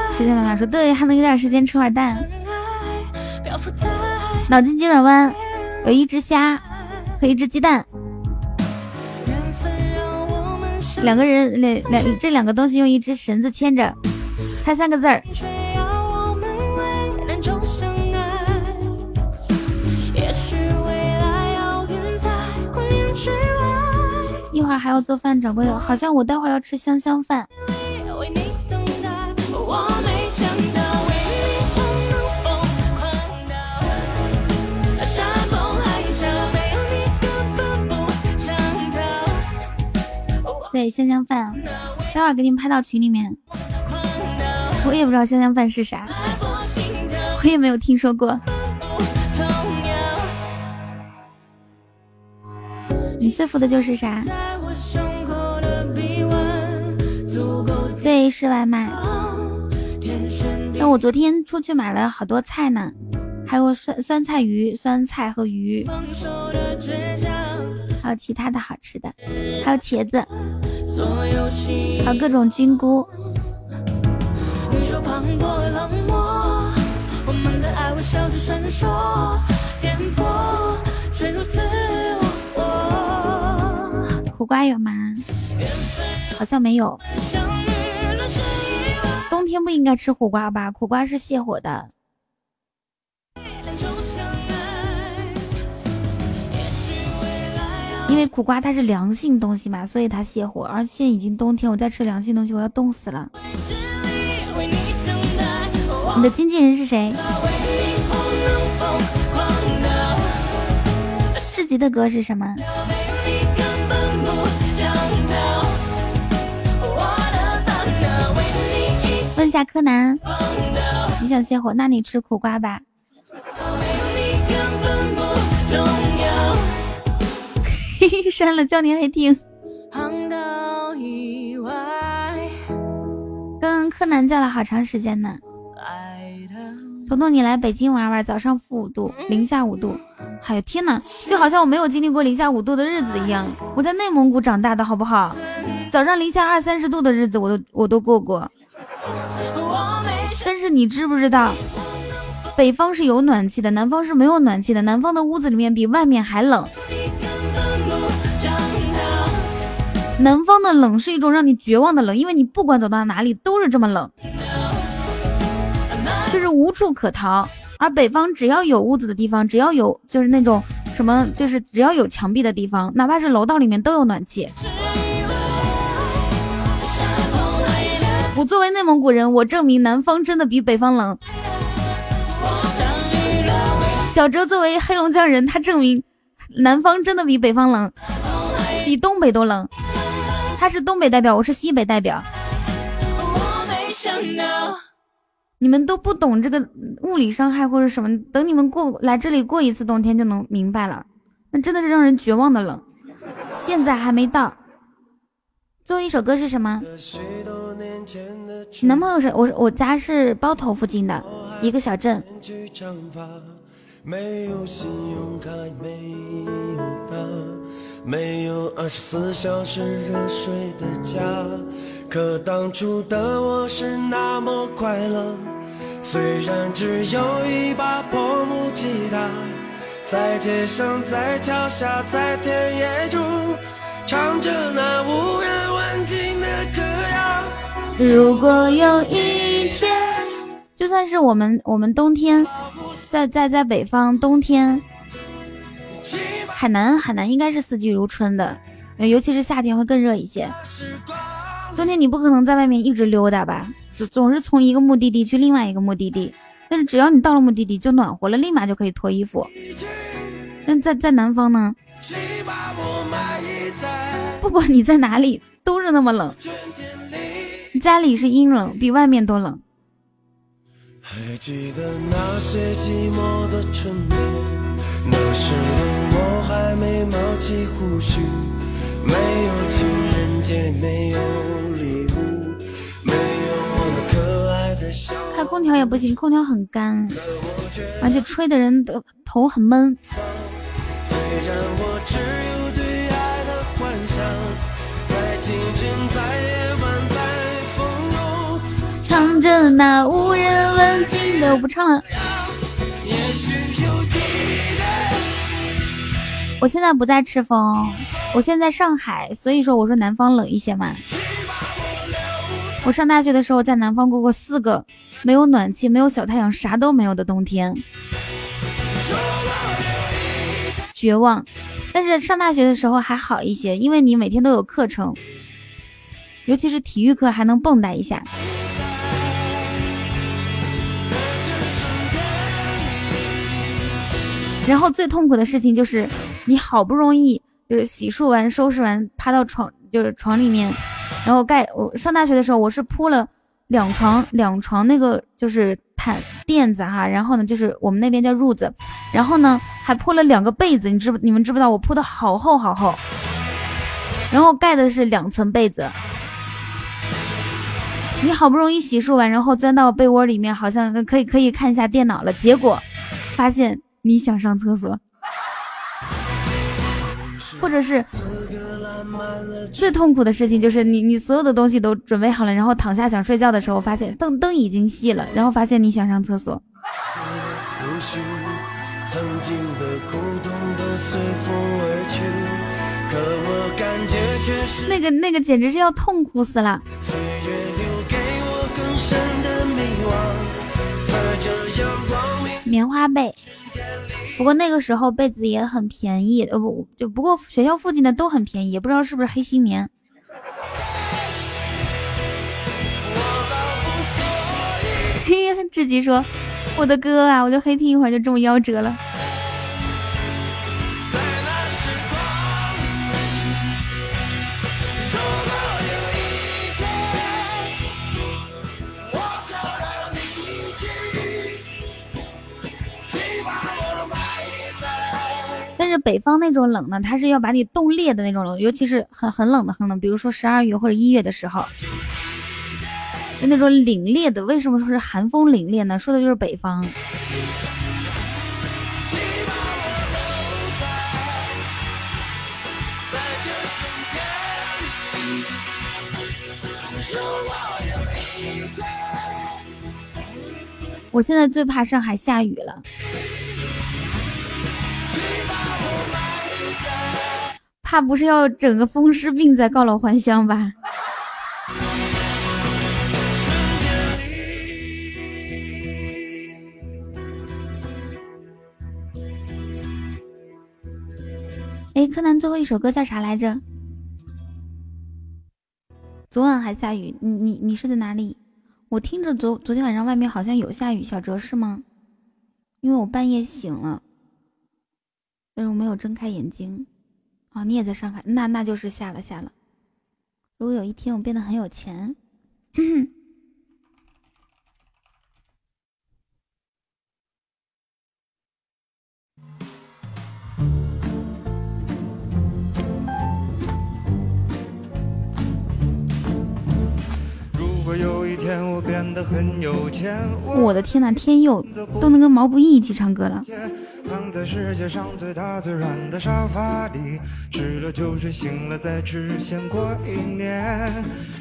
时间妈妈说对，还能有点时间吃会蛋。脑筋急转弯，有一只虾和一只鸡蛋，两个人两两这两个东西用一只绳子牵着，猜三个字儿。一会儿还要做饭，掌柜的，好像我待会儿要吃香香饭。香香饭，待会儿给你们拍到群里面。我也不知道香香饭是啥，我也没有听说过。你最服的就是啥？对，是外卖。那我昨天出去买了好多菜呢，还有酸酸菜鱼、酸菜和鱼，还有其他的好吃的，还有茄子，还有各种菌菇。苦瓜有吗？好像没有。冬天不应该吃苦瓜吧？苦瓜是泻火的。因为苦瓜它是凉性东西嘛，所以它泻火。而现在已经冬天，我再吃凉性东西，我要冻死了。你的经纪人是谁？市级的歌是什么？问一下柯南，你想泻火，那你吃苦瓜吧。嘿嘿，删了，叫你爱听。刚刚柯南叫了好长时间呢。彤彤，你来北京玩玩，早上负五度，零下五度。哎呦天哪，就好像我没有经历过零下五度的日子一样。我在内蒙古长大的，好不好？早上零下二三十度的日子，我都我都过过。但是你知不知道，北方是有暖气的，南方是没有暖气的。南方的屋子里面比外面还冷。南方的冷是一种让你绝望的冷，因为你不管走到哪里都是这么冷，就是无处可逃。而北方只要有屋子的地方，只要有就是那种什么，就是只要有墙壁的地方，哪怕是楼道里面都有暖气。我作为内蒙古人，我证明南方真的比北方冷。小哲作为黑龙江人，他证明南方真的比北方冷，比东北都冷。他是东北代表，我是西北代表。你们都不懂这个物理伤害或者什么，等你们过来这里过一次冬天就能明白了。那真的是让人绝望的冷，现在还没到。最后一首歌是什么？你男朋友是我，我家是包头附近的一个小镇。没有没有二十四小时热水的家，可当初的我是那么快乐。虽然只有一把破木吉他，在街上，在桥下，在田野中，唱着那无人问津的歌谣。如果有一天，就算是我们我们冬天，在在在北方冬天。海南，海南应该是四季如春的，尤其是夏天会更热一些。冬天你不可能在外面一直溜达吧，总总是从一个目的地去另外一个目的地。但是只要你到了目的地就暖和了，立马就可以脱衣服。那在在南方呢？不管你在哪里，都是那么冷。家里是阴冷，比外面都冷。还记得那些寂寞的春那时的我还没冒起胡须，没有情人节，没有礼物，没有我那可爱的笑。开空调也不行，空调很干，而且吹的人的头很闷。虽然我只着那无人问津的，我不唱了。我现在不在赤峰，我现在上海，所以说我说南方冷一些嘛。我上大学的时候在南方过过四个没有暖气、没有小太阳、啥都没有的冬天，绝望。但是上大学的时候还好一些，因为你每天都有课程，尤其是体育课还能蹦跶一下。然后最痛苦的事情就是，你好不容易就是洗漱完、收拾完，趴到床就是床里面，然后盖。我上大学的时候，我是铺了两床两床那个就是毯垫子哈，然后呢就是我们那边叫褥子，然后呢还铺了两个被子，你知不？你们知不知道？我铺的好厚好厚，然后盖的是两层被子。你好不容易洗漱完，然后钻到被窝里面，好像可以可以看一下电脑了，结果发现。你想上厕所，或者是最痛苦的事情，就是你你所有的东西都准备好了，然后躺下想睡觉的时候，发现灯灯已经熄了，然后发现你想上厕所。那个那个简直是要痛苦死了。棉花被，不过那个时候被子也很便宜，呃不就不过学校附近的都很便宜，也不知道是不是黑心棉。嘿，志吉说：“我的哥啊，我就黑听一会儿就这么夭折了。”是北方那种冷呢，它是要把你冻裂的那种冷，尤其是很很冷的很冷，比如说十二月或者一月的时候，就那种凛冽的。为什么说是寒风凛冽呢？说的就是北方。我现在最怕上海下雨了。怕不是要整个风湿病再告老还乡吧？哎，柯南最后一首歌叫啥来着？昨晚还下雨，你你你是在哪里？我听着昨昨天晚上外面好像有下雨，小哲是吗？因为我半夜醒了，但是我没有睁开眼睛。哦，你也在上海，那那就是下了下了。如果有一天我变得很有钱，如果有我变得很有钱，我的天呐，天佑都能跟毛不易一起唱歌了。躺在世界上最大最软的沙发里，吃了就睡，醒了再吃，先过一年。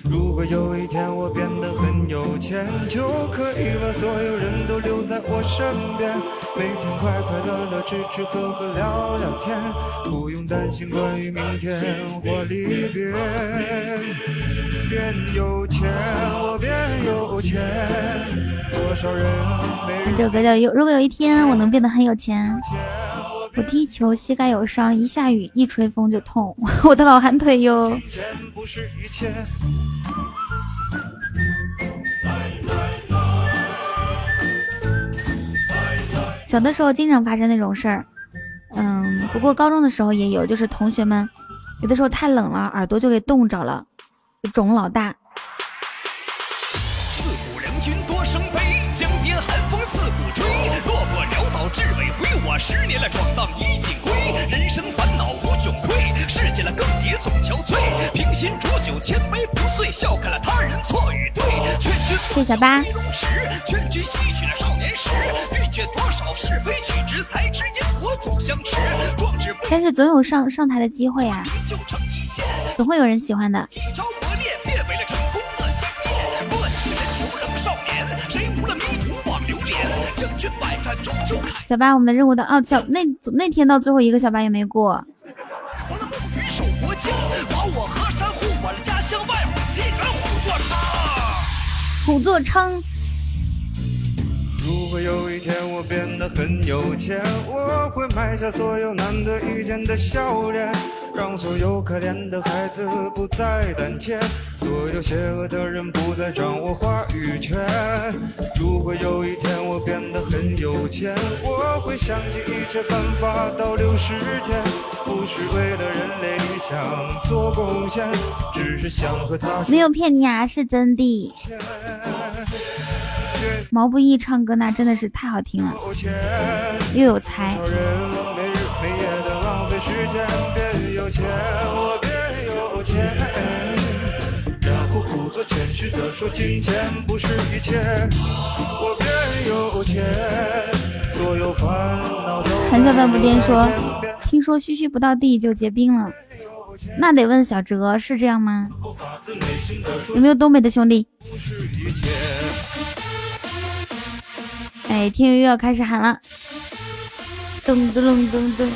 如果有一天我变得很有钱，就可以把所有人都留在我身边，每天快快乐乐吃吃喝喝聊聊天，不用担心关于明天或离别。变有钱，我变有钱，多少人没这首歌叫《有》，如果有一天我能变得很有钱，我踢球膝盖有伤，一下雨一吹风就痛，我的老寒腿哟。小的时候经常发生那种事儿，嗯，不过高中的时候也有，就是同学们有的时候太冷了，耳朵就给冻着了，肿老大。十年了闯荡衣锦归。人生烦恼无窘愧，世间了更迭总憔悴。平心煮酒千杯不醉，笑看了他人错与对。劝君谢小八劝君吸取了少年时。欲卷多少是非曲直，才知因果总相持。壮志不但是总有上上台的机会啊。总会有人喜欢的。一朝磨练，军百战终究开小八，我们的任务到哦，小那那天到最后一个小八也没过，逢了孟雨守国境，保我河山护我的家乡，万虎齐赶虎作伥。虎作伥。如果有一天我变得很有钱，我会买下所有难得一见的笑脸，让所有可怜的孩子不再胆怯，所有邪恶的人不再掌握话语权。如果有一天我变得很有钱，我会想尽一切办法倒流时间，不是为了人类理想做贡献，只是想和他没有骗你啊，是真的。钱。毛不易唱歌那真的是太好听了，又有才谦虚的说金钱不是一切，我变有钱，所有烦恼都很小半不颠说听说嘘嘘不到地就结冰了，那得问小哲是这样吗？有没有东北的兄弟？不是一切。哎，天悠又要开始喊了，咚咚咚咚咚，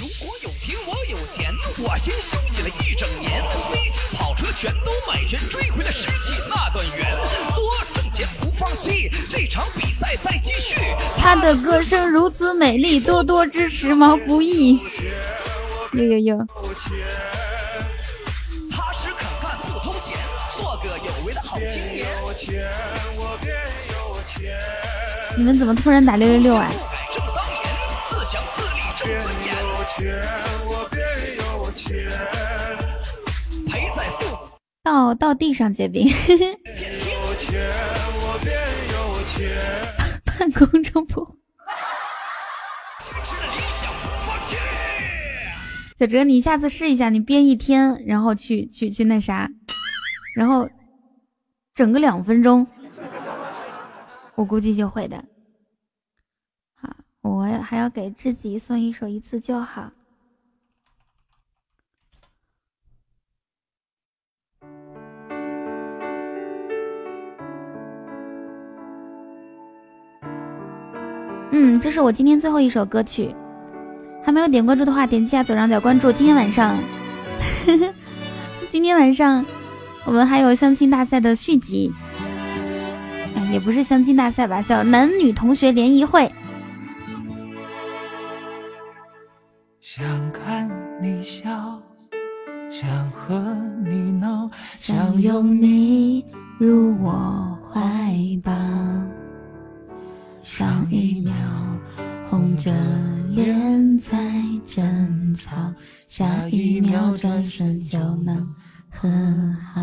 如果有天我有钱，我先休息了一整年，飞机跑车全都买全，追回了拾起那段缘。多挣钱不放弃，这场比赛再继续。他的歌声如此美丽，多多支持毛不易。呦呦呦，有钱，踏实肯干不偷闲，做个有为的好青年。有钱，我变有钱。你们怎么突然打六六六啊？到到地上结冰，有钱，我变有钱。办公中不。小哲，你下次试一下，你编一天，然后去去去那啥，然后整个两分钟，我估计就会的。好，我还要给自己送一首《一次就好》。嗯，这是我今天最后一首歌曲。还没有点关注的话，点击下左上角关注。今天晚上，今天晚上我们还有相亲大赛的续集，也不是相亲大赛吧，叫男女同学联谊会。想看你笑，想和你闹，想拥你入我怀抱，上一秒红着脸在争吵，下一秒转身就能和好。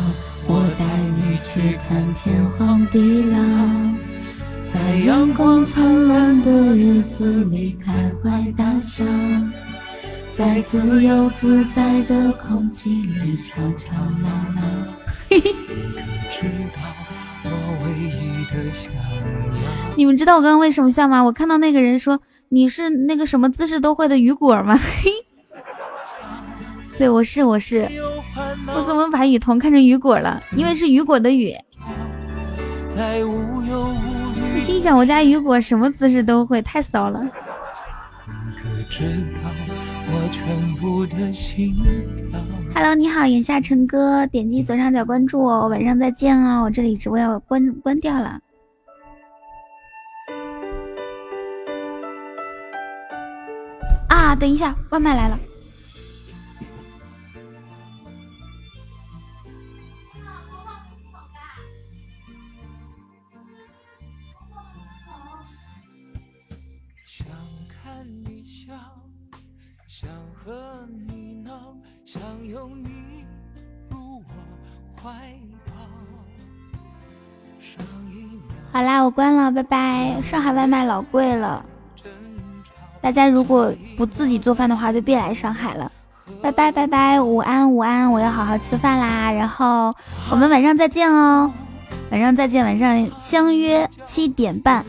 我带你去看天荒地老，在阳光灿烂的日子里开怀大笑，在自由自在的空气里吵吵闹闹。你们知道我刚刚为什么笑吗？我看到那个人说你是那个什么姿势都会的雨果吗？嘿，对，我是我是。我怎么把雨桐看成雨果了？因为是雨果的雨。我心想，我家雨果什么姿势都会，太骚了。Hello，你好，眼下陈哥，点击左上角关注我，晚上再见哦。我这里直播要关关掉了。啊，等一下，外卖来了。好啦，我关了，拜拜。上海外卖老贵了，大家如果不自己做饭的话，就别来上海了。拜拜拜拜，午安午安，我要好好吃饭啦。然后我们晚上再见哦，晚上再见，晚上相约七点半。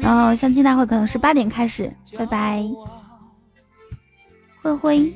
然后相亲大会可能是八点开始，拜拜，灰灰。